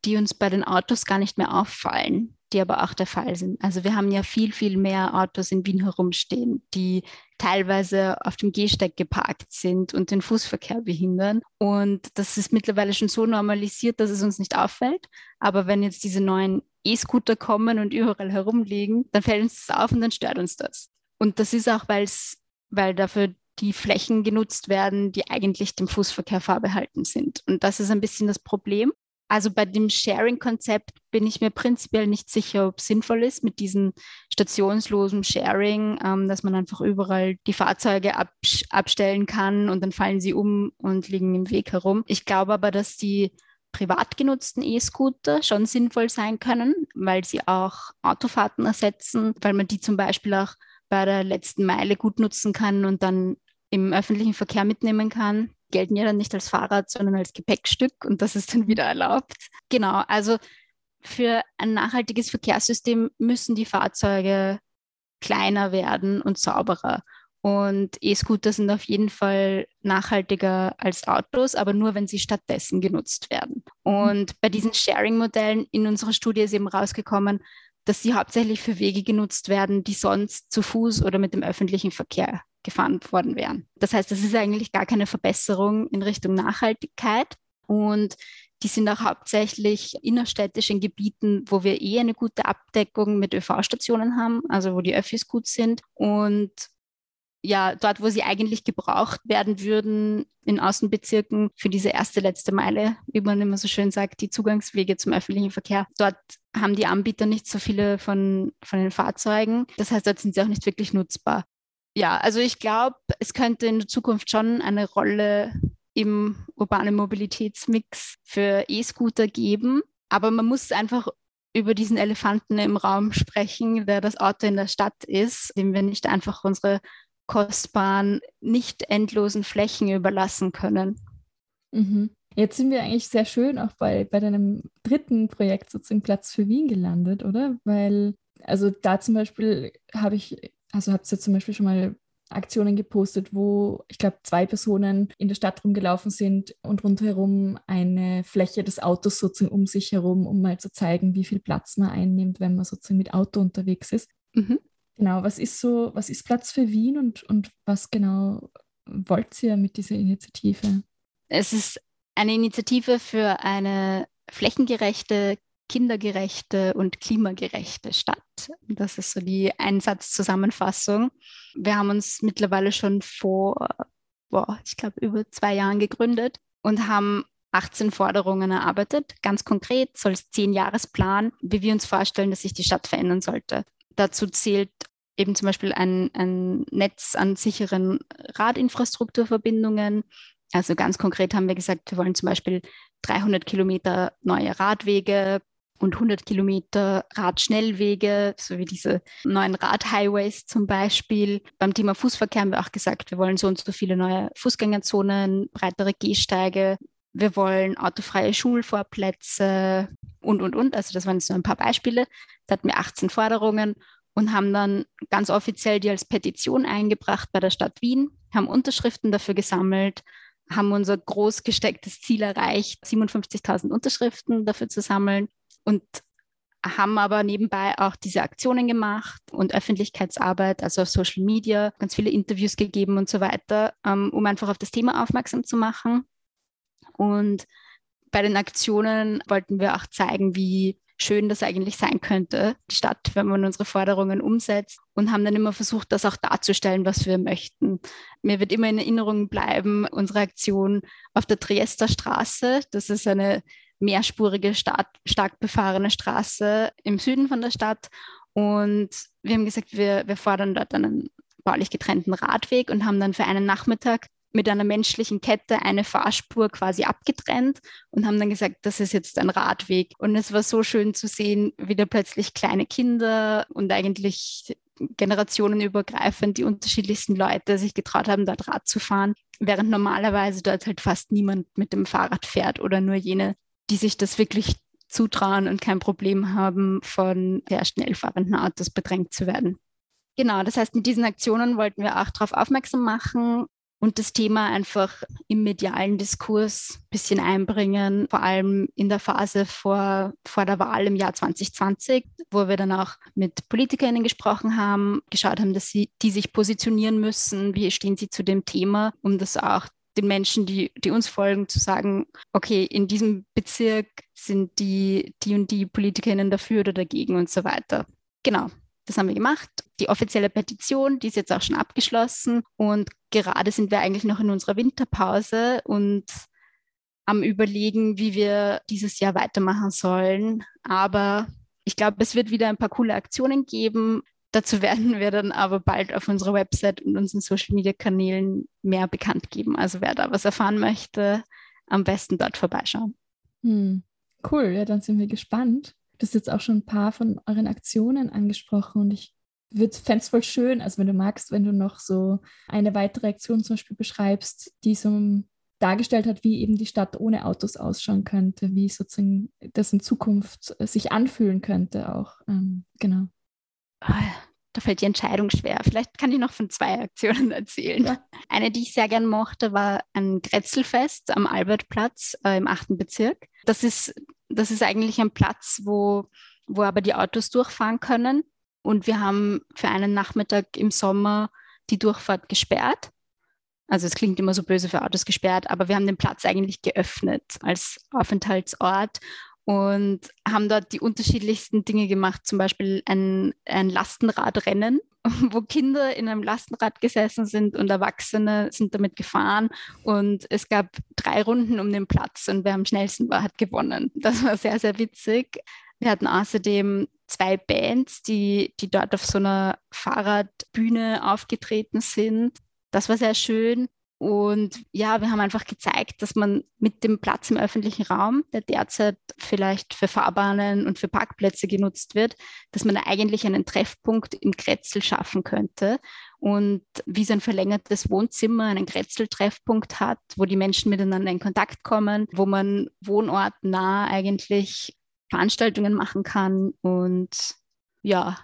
die uns bei den Autos gar nicht mehr auffallen die aber auch der Fall sind. Also wir haben ja viel, viel mehr Autos in Wien herumstehen, die teilweise auf dem Gehsteig geparkt sind und den Fußverkehr behindern. Und das ist mittlerweile schon so normalisiert, dass es uns nicht auffällt. Aber wenn jetzt diese neuen E-Scooter kommen und überall herumliegen, dann fällt uns das auf und dann stört uns das. Und das ist auch, weil's, weil dafür die Flächen genutzt werden, die eigentlich dem Fußverkehr vorbehalten sind. Und das ist ein bisschen das Problem. Also bei dem Sharing-Konzept bin ich mir prinzipiell nicht sicher, ob es sinnvoll ist mit diesem stationslosen Sharing, ähm, dass man einfach überall die Fahrzeuge ab abstellen kann und dann fallen sie um und liegen im Weg herum. Ich glaube aber, dass die privat genutzten E-Scooter schon sinnvoll sein können, weil sie auch Autofahrten ersetzen, weil man die zum Beispiel auch bei der letzten Meile gut nutzen kann und dann im öffentlichen Verkehr mitnehmen kann gelten ja dann nicht als Fahrrad, sondern als Gepäckstück und das ist dann wieder erlaubt. Genau, also für ein nachhaltiges Verkehrssystem müssen die Fahrzeuge kleiner werden und sauberer. Und E-Scooter sind auf jeden Fall nachhaltiger als Autos, aber nur, wenn sie stattdessen genutzt werden. Und bei diesen Sharing-Modellen in unserer Studie ist eben rausgekommen, dass sie hauptsächlich für Wege genutzt werden, die sonst zu Fuß oder mit dem öffentlichen Verkehr gefahren worden wären. Das heißt, das ist eigentlich gar keine Verbesserung in Richtung Nachhaltigkeit. Und die sind auch hauptsächlich innerstädtisch in Gebieten, wo wir eh eine gute Abdeckung mit ÖV-Stationen haben, also wo die Öffis gut sind. Und ja, dort, wo sie eigentlich gebraucht werden würden, in Außenbezirken für diese erste, letzte Meile, wie man immer so schön sagt, die Zugangswege zum öffentlichen Verkehr. Dort haben die Anbieter nicht so viele von, von den Fahrzeugen. Das heißt, dort sind sie auch nicht wirklich nutzbar ja, also ich glaube, es könnte in der Zukunft schon eine Rolle im urbanen Mobilitätsmix für E-Scooter geben. Aber man muss einfach über diesen Elefanten im Raum sprechen, der das Auto in der Stadt ist, dem wir nicht einfach unsere kostbaren, nicht endlosen Flächen überlassen können. Mhm. Jetzt sind wir eigentlich sehr schön auch bei, bei deinem dritten Projekt sozusagen Platz für Wien gelandet, oder? Weil, also da zum Beispiel habe ich also habt ihr zum Beispiel schon mal Aktionen gepostet, wo ich glaube zwei Personen in der Stadt rumgelaufen sind und rundherum eine Fläche des Autos sozusagen um sich herum, um mal zu zeigen, wie viel Platz man einnimmt, wenn man sozusagen mit Auto unterwegs ist. Mhm. Genau, was ist so, was ist Platz für Wien und, und was genau wollt ihr mit dieser Initiative? Es ist eine Initiative für eine flächengerechte kindergerechte und klimagerechte Stadt. Das ist so die Einsatzzusammenfassung. Wir haben uns mittlerweile schon vor, boah, ich glaube, über zwei Jahren gegründet und haben 18 Forderungen erarbeitet. Ganz konkret soll es zehn Jahresplan, wie wir uns vorstellen, dass sich die Stadt verändern sollte. Dazu zählt eben zum Beispiel ein, ein Netz an sicheren Radinfrastrukturverbindungen. Also ganz konkret haben wir gesagt, wir wollen zum Beispiel 300 Kilometer neue Radwege und 100 Kilometer Radschnellwege, so wie diese neuen Radhighways zum Beispiel. Beim Thema Fußverkehr haben wir auch gesagt, wir wollen so und so viele neue Fußgängerzonen, breitere Gehsteige. Wir wollen autofreie Schulvorplätze und, und, und. Also das waren jetzt nur ein paar Beispiele. Da hatten wir 18 Forderungen und haben dann ganz offiziell die als Petition eingebracht bei der Stadt Wien, haben Unterschriften dafür gesammelt, haben unser groß gestecktes Ziel erreicht, 57.000 Unterschriften dafür zu sammeln und haben aber nebenbei auch diese Aktionen gemacht und Öffentlichkeitsarbeit, also auf Social Media, ganz viele Interviews gegeben und so weiter, ähm, um einfach auf das Thema aufmerksam zu machen. Und bei den Aktionen wollten wir auch zeigen, wie schön das eigentlich sein könnte, die Stadt, wenn man unsere Forderungen umsetzt und haben dann immer versucht, das auch darzustellen, was wir möchten. Mir wird immer in Erinnerung bleiben, unsere Aktion auf der Triester Straße. Das ist eine mehrspurige, stark, stark befahrene Straße im Süden von der Stadt. Und wir haben gesagt, wir, wir fordern dort einen baulich getrennten Radweg und haben dann für einen Nachmittag mit einer menschlichen Kette eine Fahrspur quasi abgetrennt und haben dann gesagt, das ist jetzt ein Radweg. Und es war so schön zu sehen, wie da plötzlich kleine Kinder und eigentlich generationenübergreifend die unterschiedlichsten Leute sich getraut haben, dort Rad zu fahren, während normalerweise dort halt fast niemand mit dem Fahrrad fährt oder nur jene die sich das wirklich zutrauen und kein Problem haben, von sehr schnell fahrenden Autos bedrängt zu werden. Genau, das heißt, mit diesen Aktionen wollten wir auch darauf aufmerksam machen und das Thema einfach im medialen Diskurs ein bisschen einbringen, vor allem in der Phase vor, vor der Wahl im Jahr 2020, wo wir dann auch mit PolitikerInnen gesprochen haben, geschaut haben, dass sie, die sich positionieren müssen, wie stehen sie zu dem Thema, um das auch den Menschen, die, die uns folgen, zu sagen, okay, in diesem Bezirk sind die, die und die PolitikerInnen dafür oder dagegen und so weiter. Genau, das haben wir gemacht. Die offizielle Petition, die ist jetzt auch schon abgeschlossen und gerade sind wir eigentlich noch in unserer Winterpause und am Überlegen, wie wir dieses Jahr weitermachen sollen. Aber ich glaube, es wird wieder ein paar coole Aktionen geben. Dazu werden wir dann aber bald auf unserer Website und unseren Social-Media-Kanälen mehr bekannt geben. Also wer da was erfahren möchte, am besten dort vorbeischauen. Hm. Cool, ja, dann sind wir gespannt. Du hast jetzt auch schon ein paar von euren Aktionen angesprochen und ich fände es voll schön, also wenn du magst, wenn du noch so eine weitere Aktion zum Beispiel beschreibst, die so dargestellt hat, wie eben die Stadt ohne Autos ausschauen könnte, wie sozusagen das in Zukunft äh, sich anfühlen könnte auch. Ähm, genau. Ah, da fällt die Entscheidung schwer. Vielleicht kann ich noch von zwei Aktionen erzählen. Ja. Eine, die ich sehr gern mochte, war ein Grätzelfest am Albertplatz äh, im achten Bezirk. Das ist, das ist eigentlich ein Platz, wo, wo aber die Autos durchfahren können. Und wir haben für einen Nachmittag im Sommer die Durchfahrt gesperrt. Also es klingt immer so böse für Autos gesperrt, aber wir haben den Platz eigentlich geöffnet als Aufenthaltsort und haben dort die unterschiedlichsten Dinge gemacht, zum Beispiel ein, ein Lastenradrennen, wo Kinder in einem Lastenrad gesessen sind und Erwachsene sind damit gefahren und es gab drei Runden um den Platz und wer am schnellsten war, hat gewonnen. Das war sehr, sehr witzig. Wir hatten außerdem zwei Bands, die, die dort auf so einer Fahrradbühne aufgetreten sind. Das war sehr schön. Und ja, wir haben einfach gezeigt, dass man mit dem Platz im öffentlichen Raum, der derzeit vielleicht für Fahrbahnen und für Parkplätze genutzt wird, dass man eigentlich einen Treffpunkt im Kretzel schaffen könnte. Und wie so ein verlängertes Wohnzimmer einen Kretzel-Treffpunkt hat, wo die Menschen miteinander in Kontakt kommen, wo man wohnortnah eigentlich Veranstaltungen machen kann und ja,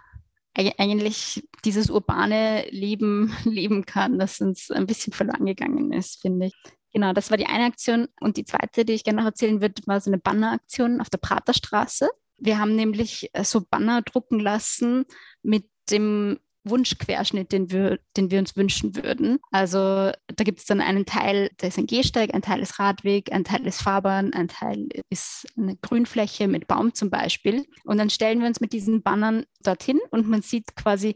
eigentlich dieses urbane Leben leben kann, das uns ein bisschen verloren gegangen ist, finde ich. Genau, das war die eine Aktion. Und die zweite, die ich gerne noch erzählen würde, war so eine Banneraktion auf der Praterstraße. Wir haben nämlich äh, so Banner drucken lassen mit dem Wunschquerschnitt, den wir, den wir uns wünschen würden. Also da gibt es dann einen Teil, der ist ein Gehsteig, ein Teil ist Radweg, ein Teil ist Fahrbahn, ein Teil ist eine Grünfläche mit Baum zum Beispiel. Und dann stellen wir uns mit diesen Bannern dorthin und man sieht quasi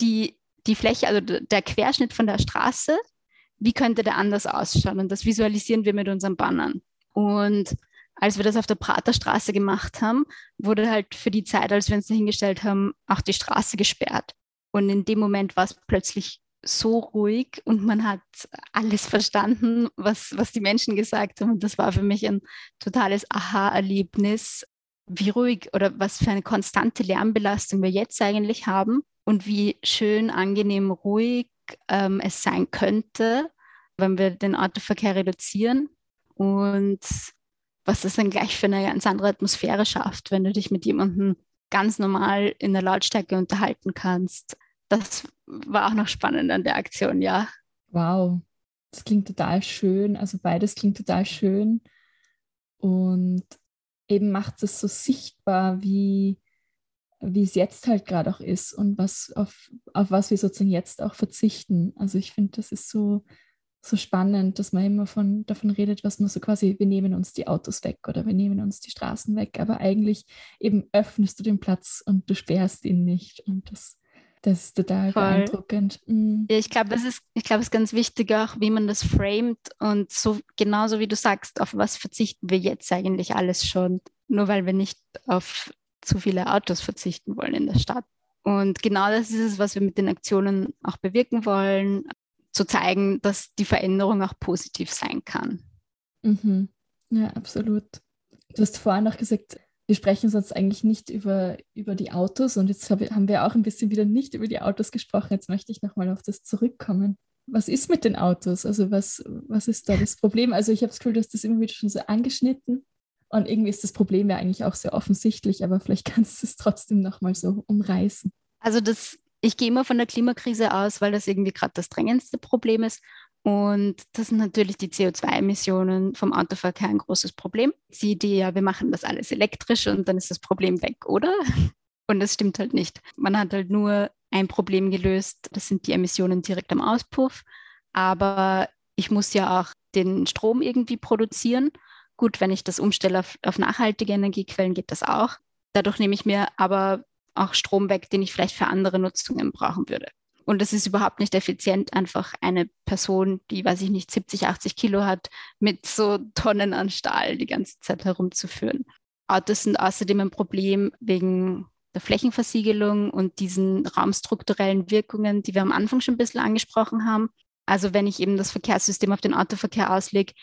die, die Fläche, also der Querschnitt von der Straße, wie könnte der anders ausschauen? Und das visualisieren wir mit unseren Bannern. Und als wir das auf der Praterstraße gemacht haben, wurde halt für die Zeit, als wir uns dahingestellt haben, auch die Straße gesperrt. Und in dem Moment war es plötzlich so ruhig und man hat alles verstanden, was, was die Menschen gesagt haben. Und das war für mich ein totales Aha-Erlebnis, wie ruhig oder was für eine konstante Lärmbelastung wir jetzt eigentlich haben und wie schön, angenehm, ruhig ähm, es sein könnte, wenn wir den Autoverkehr reduzieren und was das dann gleich für eine ganz andere Atmosphäre schafft, wenn du dich mit jemandem ganz normal in der Lautstärke unterhalten kannst, das war auch noch spannend an der Aktion, ja. Wow, das klingt total schön. Also beides klingt total schön. Und eben macht es so sichtbar, wie, wie es jetzt halt gerade auch ist und was auf, auf was wir sozusagen jetzt auch verzichten. Also ich finde, das ist so, so spannend, dass man immer von, davon redet, was man so quasi, wir nehmen uns die Autos weg oder wir nehmen uns die Straßen weg, aber eigentlich eben öffnest du den Platz und du sperrst ihn nicht. Und das das ist total Voll. beeindruckend. Mhm. Ja, ich glaube, das ist, ich glaube, es ist ganz wichtig auch, wie man das framet und so genauso wie du sagst, auf was verzichten wir jetzt eigentlich alles schon, nur weil wir nicht auf zu viele Autos verzichten wollen in der Stadt. Und genau das ist es, was wir mit den Aktionen auch bewirken wollen, zu zeigen, dass die Veränderung auch positiv sein kann. Mhm. Ja, absolut. Du hast vorhin noch gesagt, wir sprechen sonst eigentlich nicht über, über die Autos und jetzt haben wir auch ein bisschen wieder nicht über die Autos gesprochen. Jetzt möchte ich nochmal auf das zurückkommen. Was ist mit den Autos? Also was, was ist da das Problem? Also ich habe das Gefühl, du hast das immer wieder schon so angeschnitten und irgendwie ist das Problem ja eigentlich auch sehr offensichtlich, aber vielleicht kannst du es trotzdem nochmal so umreißen. Also das, Ich gehe immer von der Klimakrise aus, weil das irgendwie gerade das drängendste Problem ist. Und das sind natürlich die CO2-Emissionen vom Autoverkehr ein großes Problem. Die Idee, ja, wir machen das alles elektrisch und dann ist das Problem weg, oder? Und das stimmt halt nicht. Man hat halt nur ein Problem gelöst, das sind die Emissionen direkt am Auspuff. Aber ich muss ja auch den Strom irgendwie produzieren. Gut, wenn ich das umstelle auf, auf nachhaltige Energiequellen, geht das auch. Dadurch nehme ich mir aber auch Strom weg, den ich vielleicht für andere Nutzungen brauchen würde. Und es ist überhaupt nicht effizient, einfach eine Person, die, weiß ich nicht, 70, 80 Kilo hat, mit so Tonnen an Stahl die ganze Zeit herumzuführen. Autos sind außerdem ein Problem wegen der Flächenversiegelung und diesen raumstrukturellen Wirkungen, die wir am Anfang schon ein bisschen angesprochen haben. Also wenn ich eben das Verkehrssystem auf den Autoverkehr auslege,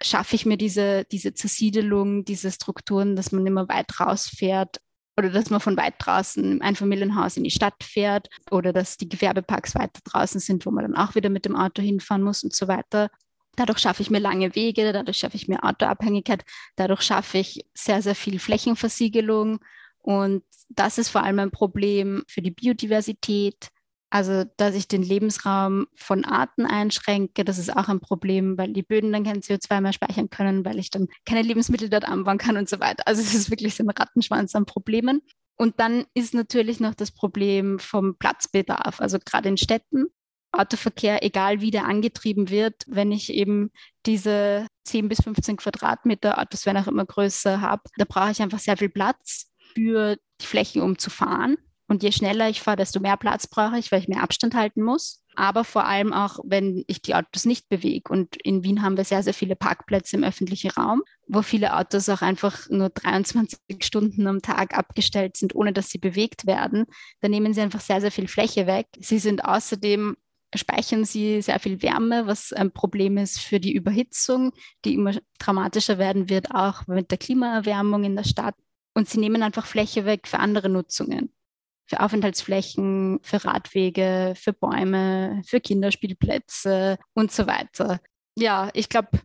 schaffe ich mir diese, diese Zersiedelung, diese Strukturen, dass man immer weit rausfährt oder dass man von weit draußen im Einfamilienhaus in die Stadt fährt oder dass die Gewerbeparks weiter draußen sind, wo man dann auch wieder mit dem Auto hinfahren muss und so weiter. Dadurch schaffe ich mir lange Wege, dadurch schaffe ich mir Autoabhängigkeit, dadurch schaffe ich sehr, sehr viel Flächenversiegelung. Und das ist vor allem ein Problem für die Biodiversität, also, dass ich den Lebensraum von Arten einschränke, das ist auch ein Problem, weil die Böden dann kein CO2 mehr speichern können, weil ich dann keine Lebensmittel dort anbauen kann und so weiter. Also, es ist wirklich so ein Rattenschwanz an Problemen. Und dann ist natürlich noch das Problem vom Platzbedarf. Also, gerade in Städten, Autoverkehr, egal wie der angetrieben wird, wenn ich eben diese 10 bis 15 Quadratmeter, Autos werden auch immer größer, habe, da brauche ich einfach sehr viel Platz für die Flächen, um zu fahren. Und je schneller ich fahre, desto mehr Platz brauche ich, weil ich mehr Abstand halten muss. Aber vor allem auch, wenn ich die Autos nicht bewege. Und in Wien haben wir sehr, sehr viele Parkplätze im öffentlichen Raum, wo viele Autos auch einfach nur 23 Stunden am Tag abgestellt sind, ohne dass sie bewegt werden. Da nehmen sie einfach sehr, sehr viel Fläche weg. Sie sind außerdem speichern sie sehr viel Wärme, was ein Problem ist für die Überhitzung, die immer dramatischer werden wird, auch mit der Klimaerwärmung in der Stadt. Und sie nehmen einfach Fläche weg für andere Nutzungen für Aufenthaltsflächen, für Radwege, für Bäume, für Kinderspielplätze und so weiter. Ja, ich glaube,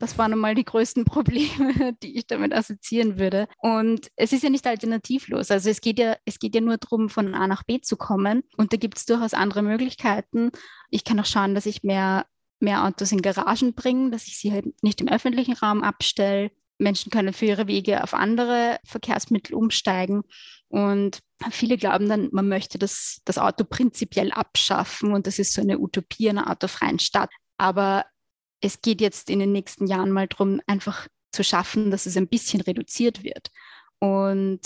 das waren einmal die größten Probleme, die ich damit assoziieren würde. Und es ist ja nicht alternativlos. Also es geht ja, es geht ja nur darum, von A nach B zu kommen. Und da gibt es durchaus andere Möglichkeiten. Ich kann auch schauen, dass ich mehr, mehr Autos in Garagen bringe, dass ich sie halt nicht im öffentlichen Raum abstelle. Menschen können für ihre Wege auf andere Verkehrsmittel umsteigen. Und viele glauben dann, man möchte das, das Auto prinzipiell abschaffen und das ist so eine Utopie einer autofreien Stadt. Aber es geht jetzt in den nächsten Jahren mal darum, einfach zu schaffen, dass es ein bisschen reduziert wird. Und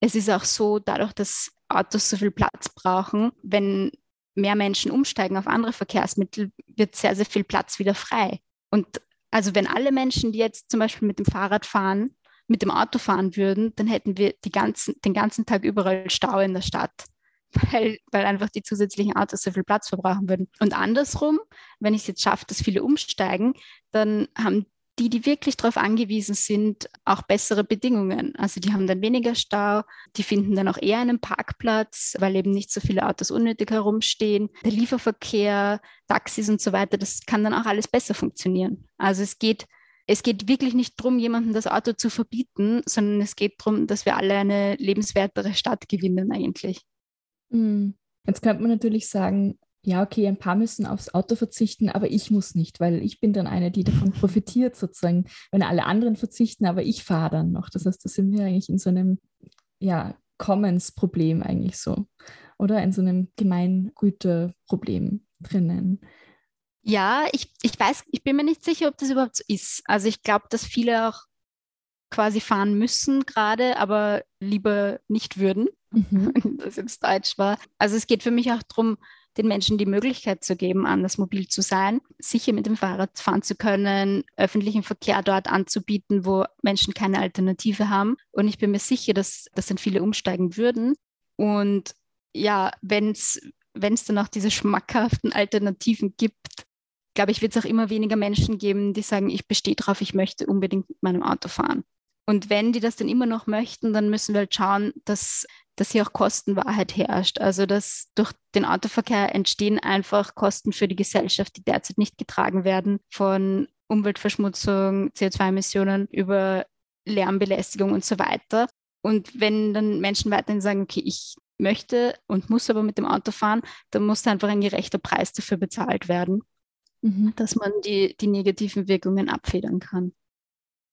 es ist auch so, dadurch, dass Autos so viel Platz brauchen, wenn mehr Menschen umsteigen auf andere Verkehrsmittel, wird sehr, sehr viel Platz wieder frei. Und also wenn alle Menschen, die jetzt zum Beispiel mit dem Fahrrad fahren, mit dem Auto fahren würden, dann hätten wir ganzen, den ganzen Tag überall Stau in der Stadt, weil, weil einfach die zusätzlichen Autos so viel Platz verbrauchen würden. Und andersrum, wenn ich es jetzt schaffe, dass viele umsteigen, dann haben die, die wirklich darauf angewiesen sind, auch bessere Bedingungen. Also die haben dann weniger Stau, die finden dann auch eher einen Parkplatz, weil eben nicht so viele Autos unnötig herumstehen. Der Lieferverkehr, Taxis und so weiter, das kann dann auch alles besser funktionieren. Also es geht, es geht wirklich nicht darum, jemandem das Auto zu verbieten, sondern es geht darum, dass wir alle eine lebenswertere Stadt gewinnen eigentlich. Hm. Jetzt könnte man natürlich sagen, ja, okay, ein paar müssen aufs Auto verzichten, aber ich muss nicht, weil ich bin dann eine, die davon profitiert sozusagen, wenn alle anderen verzichten, aber ich fahre dann noch. Das heißt, da sind wir eigentlich in so einem, ja, Commons-Problem eigentlich so oder in so einem Gemeingüterproblem drinnen. Ja, ich, ich weiß, ich bin mir nicht sicher, ob das überhaupt so ist. Also ich glaube, dass viele auch quasi fahren müssen gerade, aber lieber nicht würden, mhm. wenn das jetzt Deutsch war. Also es geht für mich auch darum, den Menschen die Möglichkeit zu geben, anders mobil zu sein, sicher mit dem Fahrrad fahren zu können, öffentlichen Verkehr dort anzubieten, wo Menschen keine Alternative haben. Und ich bin mir sicher, dass, dass dann viele umsteigen würden. Und ja, wenn es dann auch diese schmackhaften Alternativen gibt, glaube ich, wird es auch immer weniger Menschen geben, die sagen, ich bestehe drauf, ich möchte unbedingt mit meinem Auto fahren. Und wenn die das dann immer noch möchten, dann müssen wir halt schauen, dass, dass hier auch Kostenwahrheit herrscht. Also dass durch den Autoverkehr entstehen einfach Kosten für die Gesellschaft, die derzeit nicht getragen werden von Umweltverschmutzung, CO2-Emissionen über Lärmbelästigung und so weiter. Und wenn dann Menschen weiterhin sagen, okay, ich möchte und muss aber mit dem Auto fahren, dann muss einfach ein gerechter Preis dafür bezahlt werden, mhm. dass man die, die negativen Wirkungen abfedern kann.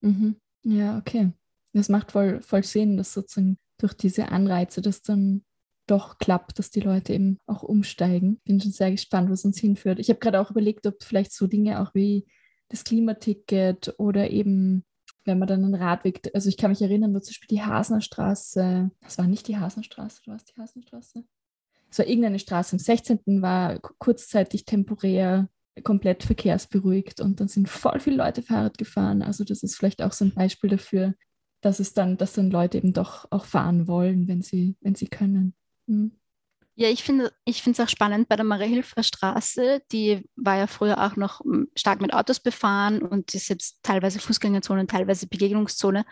Mhm. Ja, okay. Das macht voll, voll Sinn, dass sozusagen durch diese Anreize das dann doch klappt, dass die Leute eben auch umsteigen. Bin schon sehr gespannt, was uns hinführt. Ich habe gerade auch überlegt, ob vielleicht so Dinge auch wie das Klimaticket oder eben, wenn man dann einen Radweg, also ich kann mich erinnern, wo zum Beispiel die Hasnerstraße, das war nicht die Hasnerstraße, du warst die Hasnerstraße? Es war irgendeine Straße. Am 16. war kurzzeitig temporär komplett verkehrsberuhigt und dann sind voll viele Leute Fahrrad gefahren. Also das ist vielleicht auch so ein Beispiel dafür, dass es dann, dass dann Leute eben doch auch fahren wollen, wenn sie, wenn sie können. Hm. Ja, ich finde es auch spannend bei der Mariahilfer Straße. Die war ja früher auch noch hm, stark mit Autos befahren und ist jetzt teilweise Fußgängerzone, teilweise Begegnungszone.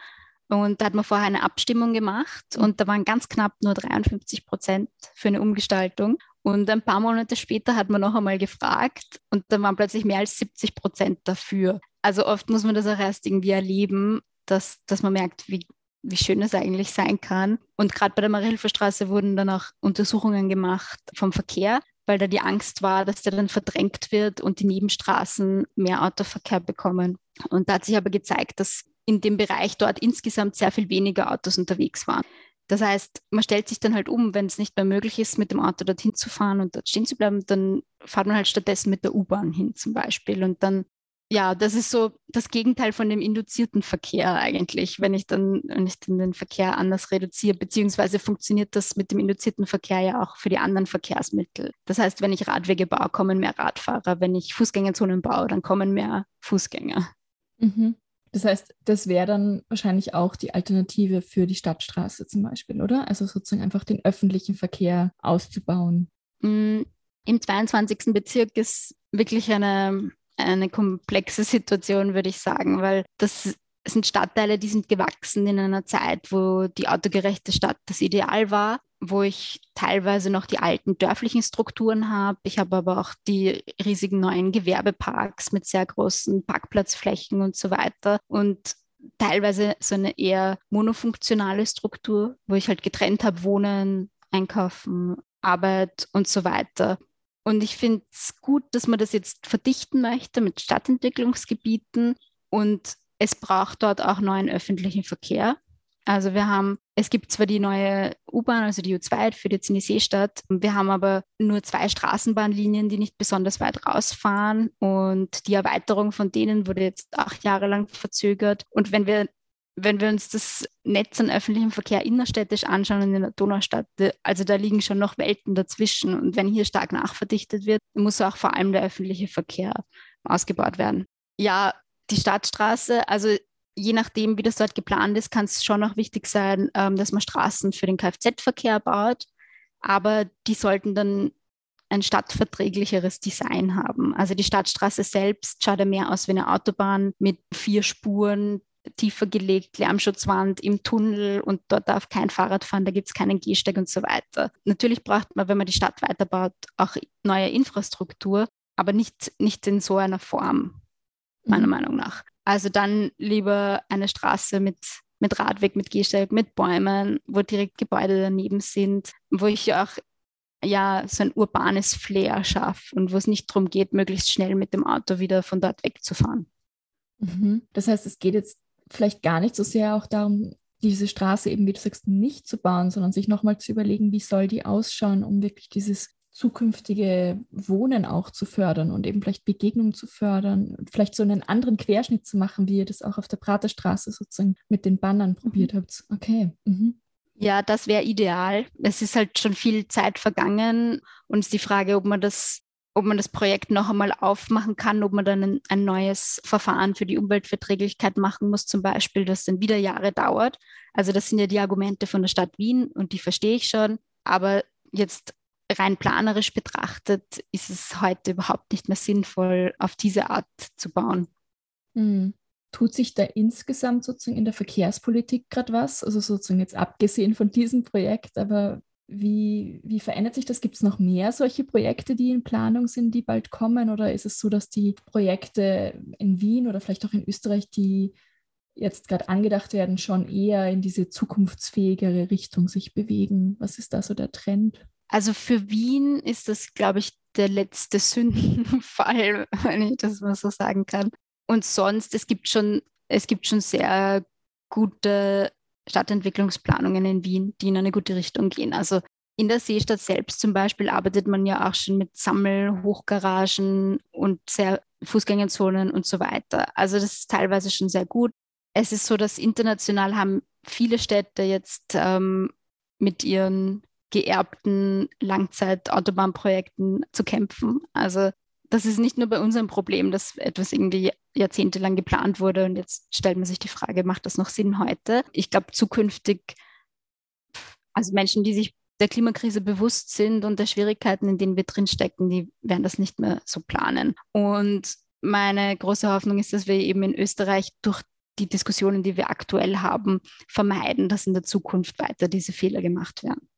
Und da hat man vorher eine Abstimmung gemacht und da waren ganz knapp nur 53 Prozent für eine Umgestaltung. Und ein paar Monate später hat man noch einmal gefragt und da waren plötzlich mehr als 70 Prozent dafür. Also oft muss man das auch erst irgendwie erleben, dass, dass man merkt, wie, wie schön es eigentlich sein kann. Und gerade bei der Mariahilfer Straße wurden dann auch Untersuchungen gemacht vom Verkehr, weil da die Angst war, dass der dann verdrängt wird und die Nebenstraßen mehr Autoverkehr bekommen. Und da hat sich aber gezeigt, dass in dem Bereich dort insgesamt sehr viel weniger Autos unterwegs waren. Das heißt, man stellt sich dann halt um, wenn es nicht mehr möglich ist, mit dem Auto dorthin zu fahren und dort stehen zu bleiben, dann fährt man halt stattdessen mit der U-Bahn hin zum Beispiel. Und dann ja, das ist so das Gegenteil von dem induzierten Verkehr eigentlich, wenn ich dann, wenn ich dann den Verkehr anders reduziere, beziehungsweise funktioniert das mit dem induzierten Verkehr ja auch für die anderen Verkehrsmittel. Das heißt, wenn ich Radwege baue, kommen mehr Radfahrer, wenn ich Fußgängerzonen baue, dann kommen mehr Fußgänger. Mhm. Das heißt, das wäre dann wahrscheinlich auch die Alternative für die Stadtstraße zum Beispiel, oder? Also sozusagen einfach den öffentlichen Verkehr auszubauen. Mm, Im 22. Bezirk ist wirklich eine eine komplexe Situation, würde ich sagen, weil das sind Stadtteile, die sind gewachsen in einer Zeit, wo die autogerechte Stadt das Ideal war, wo ich teilweise noch die alten dörflichen Strukturen habe. Ich habe aber auch die riesigen neuen Gewerbeparks mit sehr großen Parkplatzflächen und so weiter. Und teilweise so eine eher monofunktionale Struktur, wo ich halt getrennt habe, Wohnen, Einkaufen, Arbeit und so weiter. Und ich finde es gut, dass man das jetzt verdichten möchte mit Stadtentwicklungsgebieten. Und es braucht dort auch neuen öffentlichen Verkehr. Also wir haben, es gibt zwar die neue U-Bahn, also die U2 für die in Seestadt. Wir haben aber nur zwei Straßenbahnlinien, die nicht besonders weit rausfahren. Und die Erweiterung von denen wurde jetzt acht Jahre lang verzögert. Und wenn wir wenn wir uns das Netz an öffentlichem Verkehr innerstädtisch anschauen in der Donaustadt, also da liegen schon noch Welten dazwischen. Und wenn hier stark nachverdichtet wird, muss auch vor allem der öffentliche Verkehr ausgebaut werden. Ja, die Stadtstraße, also je nachdem, wie das dort geplant ist, kann es schon auch wichtig sein, ähm, dass man Straßen für den Kfz-Verkehr baut. Aber die sollten dann ein stadtverträglicheres Design haben. Also die Stadtstraße selbst schaut ja mehr aus wie eine Autobahn mit vier Spuren, tiefer gelegt, Lärmschutzwand im Tunnel und dort darf kein Fahrrad fahren, da gibt es keinen Gehsteig und so weiter. Natürlich braucht man, wenn man die Stadt weiterbaut, auch neue Infrastruktur, aber nicht, nicht in so einer Form, meiner mhm. Meinung nach. Also dann lieber eine Straße mit, mit Radweg, mit Gehsteig, mit Bäumen, wo direkt Gebäude daneben sind, wo ich auch ja so ein urbanes Flair schaffe und wo es nicht darum geht, möglichst schnell mit dem Auto wieder von dort wegzufahren. Mhm. Das heißt, es geht jetzt vielleicht gar nicht so sehr auch darum, diese Straße eben, wie du sagst, nicht zu bauen, sondern sich nochmal zu überlegen, wie soll die ausschauen, um wirklich dieses zukünftige Wohnen auch zu fördern und eben vielleicht Begegnungen zu fördern, vielleicht so einen anderen Querschnitt zu machen, wie ihr das auch auf der Praterstraße sozusagen mit den Bannern mhm. probiert habt. Okay. Mhm. Ja, das wäre ideal. Es ist halt schon viel Zeit vergangen und es ist die Frage, ob man das ob man das Projekt noch einmal aufmachen kann, ob man dann ein, ein, neues Verfahren für die Umweltverträglichkeit machen muss, zum Beispiel, das dann wieder Jahre dauert. Also das sind ja die Argumente von der Stadt Wien und die verstehe ich schon. Aber jetzt rein planerisch betrachtet ist es heute überhaupt nicht mehr sinnvoll, auf diese Art zu bauen. Hm. Tut sich da insgesamt sozusagen in der Verkehrspolitik gerade was? Also sozusagen jetzt abgesehen von diesem Projekt, aber wie, wie verändert sich das? Gibt es noch mehr solche Projekte, die in Planung sind, die bald kommen? Oder ist es so, dass die Projekte in Wien oder vielleicht auch in Österreich, die jetzt gerade angedacht werden, schon eher in diese zukunftsfähigere Richtung sich bewegen? Was ist da so der Trend? Also für Wien ist das, glaube ich, der letzte Sündenfall, wenn ich das mal so sagen kann. Und sonst, es gibt schon, es gibt schon sehr gute Stadtentwicklungsplanungen in Wien, die in eine gute Richtung gehen. Also in der Seestadt selbst zum Beispiel arbeitet man ja auch schon mit Sammelhochgaragen und sehr Fußgängerzonen und so weiter. Also das ist teilweise schon sehr gut. Es ist so, dass international haben viele Städte jetzt ähm, mit ihren geerbten Langzeitautobahnprojekten zu kämpfen. Also das ist nicht nur bei uns ein Problem, dass etwas irgendwie jahrzehntelang geplant wurde und jetzt stellt man sich die Frage, macht das noch Sinn heute? Ich glaube, zukünftig, also Menschen, die sich der Klimakrise bewusst sind und der Schwierigkeiten, in denen wir drinstecken, die werden das nicht mehr so planen. Und meine große Hoffnung ist, dass wir eben in Österreich durch die Diskussionen, die wir aktuell haben, vermeiden, dass in der Zukunft weiter diese Fehler gemacht werden.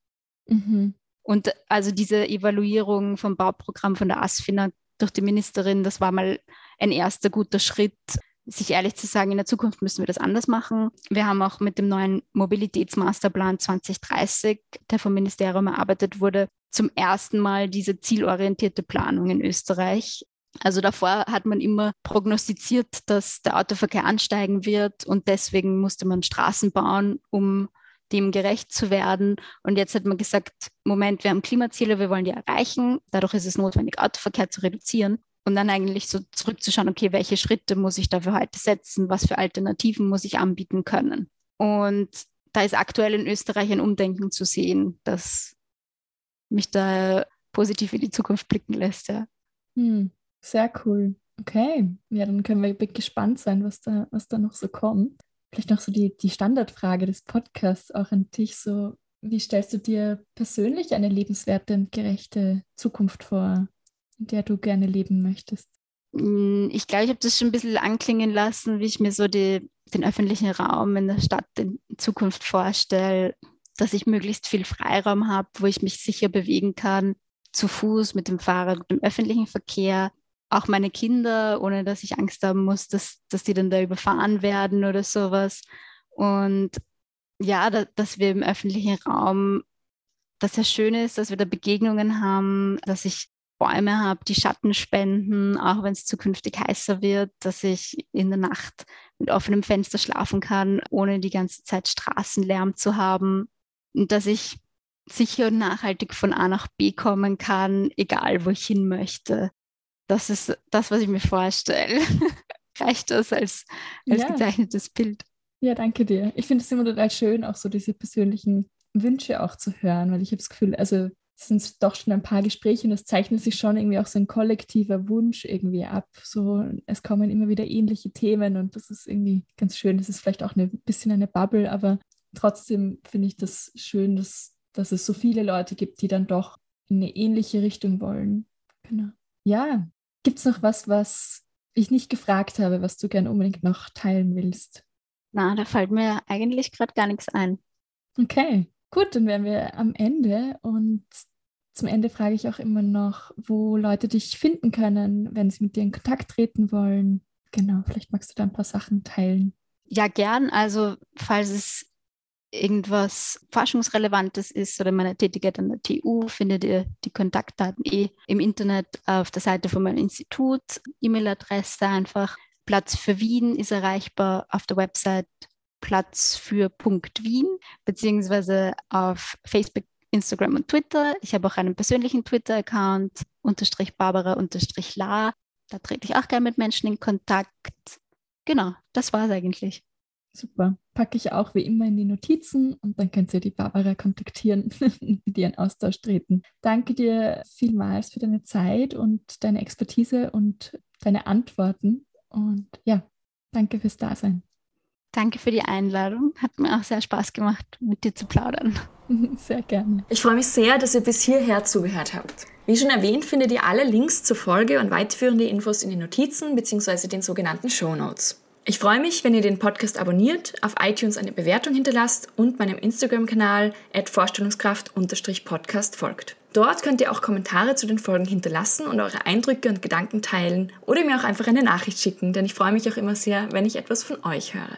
Mhm. Und also diese Evaluierung vom Bauprogramm von der ASFINA durch die Ministerin, das war mal ein erster guter Schritt, sich ehrlich zu sagen, in der Zukunft müssen wir das anders machen. Wir haben auch mit dem neuen Mobilitätsmasterplan 2030, der vom Ministerium erarbeitet wurde, zum ersten Mal diese zielorientierte Planung in Österreich. Also davor hat man immer prognostiziert, dass der Autoverkehr ansteigen wird und deswegen musste man Straßen bauen, um dem gerecht zu werden. Und jetzt hat man gesagt, Moment, wir haben Klimaziele, wir wollen die erreichen. Dadurch ist es notwendig, Autoverkehr zu reduzieren. Und dann eigentlich so zurückzuschauen, okay, welche Schritte muss ich dafür heute setzen? Was für Alternativen muss ich anbieten können? Und da ist aktuell in Österreich ein Umdenken zu sehen, das mich da positiv in die Zukunft blicken lässt. Ja. Hm, sehr cool. Okay, ja, dann können wir gespannt sein, was da, was da noch so kommt. Vielleicht noch so die, die Standardfrage des Podcasts auch an dich. So, wie stellst du dir persönlich eine lebenswerte und gerechte Zukunft vor, in der du gerne leben möchtest? Hm, ich glaube, ich habe das schon ein bisschen anklingen lassen, wie ich mir so die, den öffentlichen Raum in der Stadt in Zukunft vorstelle, dass ich möglichst viel Freiraum habe, wo ich mich sicher bewegen kann, zu Fuß, mit dem Fahrrad, mit dem öffentlichen Verkehr, auch meine Kinder, ohne dass ich Angst haben muss, dass, dass die dann da überfahren werden oder sowas. Und ja, da, dass wir im öffentlichen Raum, dass es schön ist, dass wir da Begegnungen haben, dass ich Bäume habe, die Schatten spenden, auch wenn es zukünftig heißer wird, dass ich in der Nacht mit offenem Fenster schlafen kann, ohne die ganze Zeit Straßenlärm zu haben. Und dass ich sicher und nachhaltig von A nach B kommen kann, egal wo ich hin möchte das ist das, was ich mir vorstelle. Reicht das als, als ja. gezeichnetes Bild? Ja, danke dir. Ich finde es immer total schön, auch so diese persönlichen Wünsche auch zu hören, weil ich habe das Gefühl, also es sind doch schon ein paar Gespräche und es zeichnet sich schon irgendwie auch so ein kollektiver Wunsch irgendwie ab. So, es kommen immer wieder ähnliche Themen und das ist irgendwie ganz schön. Es ist vielleicht auch ein bisschen eine Bubble, aber trotzdem finde ich das schön, dass, dass es so viele Leute gibt, die dann doch in eine ähnliche Richtung wollen. Genau. Ja, Gibt es noch was, was ich nicht gefragt habe, was du gerne unbedingt noch teilen willst? Na, da fällt mir eigentlich gerade gar nichts ein. Okay, gut, dann wären wir am Ende und zum Ende frage ich auch immer noch, wo Leute dich finden können, wenn sie mit dir in Kontakt treten wollen. Genau, vielleicht magst du da ein paar Sachen teilen. Ja, gern. Also, falls es irgendwas Forschungsrelevantes ist oder meine Tätigkeit an der TU, findet ihr die Kontaktdaten eh im Internet auf der Seite von meinem Institut. E-Mail-Adresse einfach. Platz für Wien ist erreichbar auf der Website Platz für Punkt Wien, beziehungsweise auf Facebook, Instagram und Twitter. Ich habe auch einen persönlichen Twitter-Account, unterstrich Barbara, unterstrich La. Da trete ich auch gerne mit Menschen in Kontakt. Genau, das war es eigentlich. Super. Packe ich auch wie immer in die Notizen und dann könnt ihr die Barbara kontaktieren und mit ihr in Austausch treten. Danke dir vielmals für deine Zeit und deine Expertise und deine Antworten. Und ja, danke fürs Dasein. Danke für die Einladung. Hat mir auch sehr Spaß gemacht, mit dir zu plaudern. Sehr gerne. Ich freue mich sehr, dass ihr bis hierher zugehört habt. Wie schon erwähnt, findet ihr alle Links zur Folge und weiterführende Infos in den Notizen bzw. den sogenannten Show Notes. Ich freue mich, wenn ihr den Podcast abonniert, auf iTunes eine Bewertung hinterlasst und meinem Instagram-Kanal vorstellungskraft-podcast folgt. Dort könnt ihr auch Kommentare zu den Folgen hinterlassen und eure Eindrücke und Gedanken teilen oder mir auch einfach eine Nachricht schicken, denn ich freue mich auch immer sehr, wenn ich etwas von euch höre.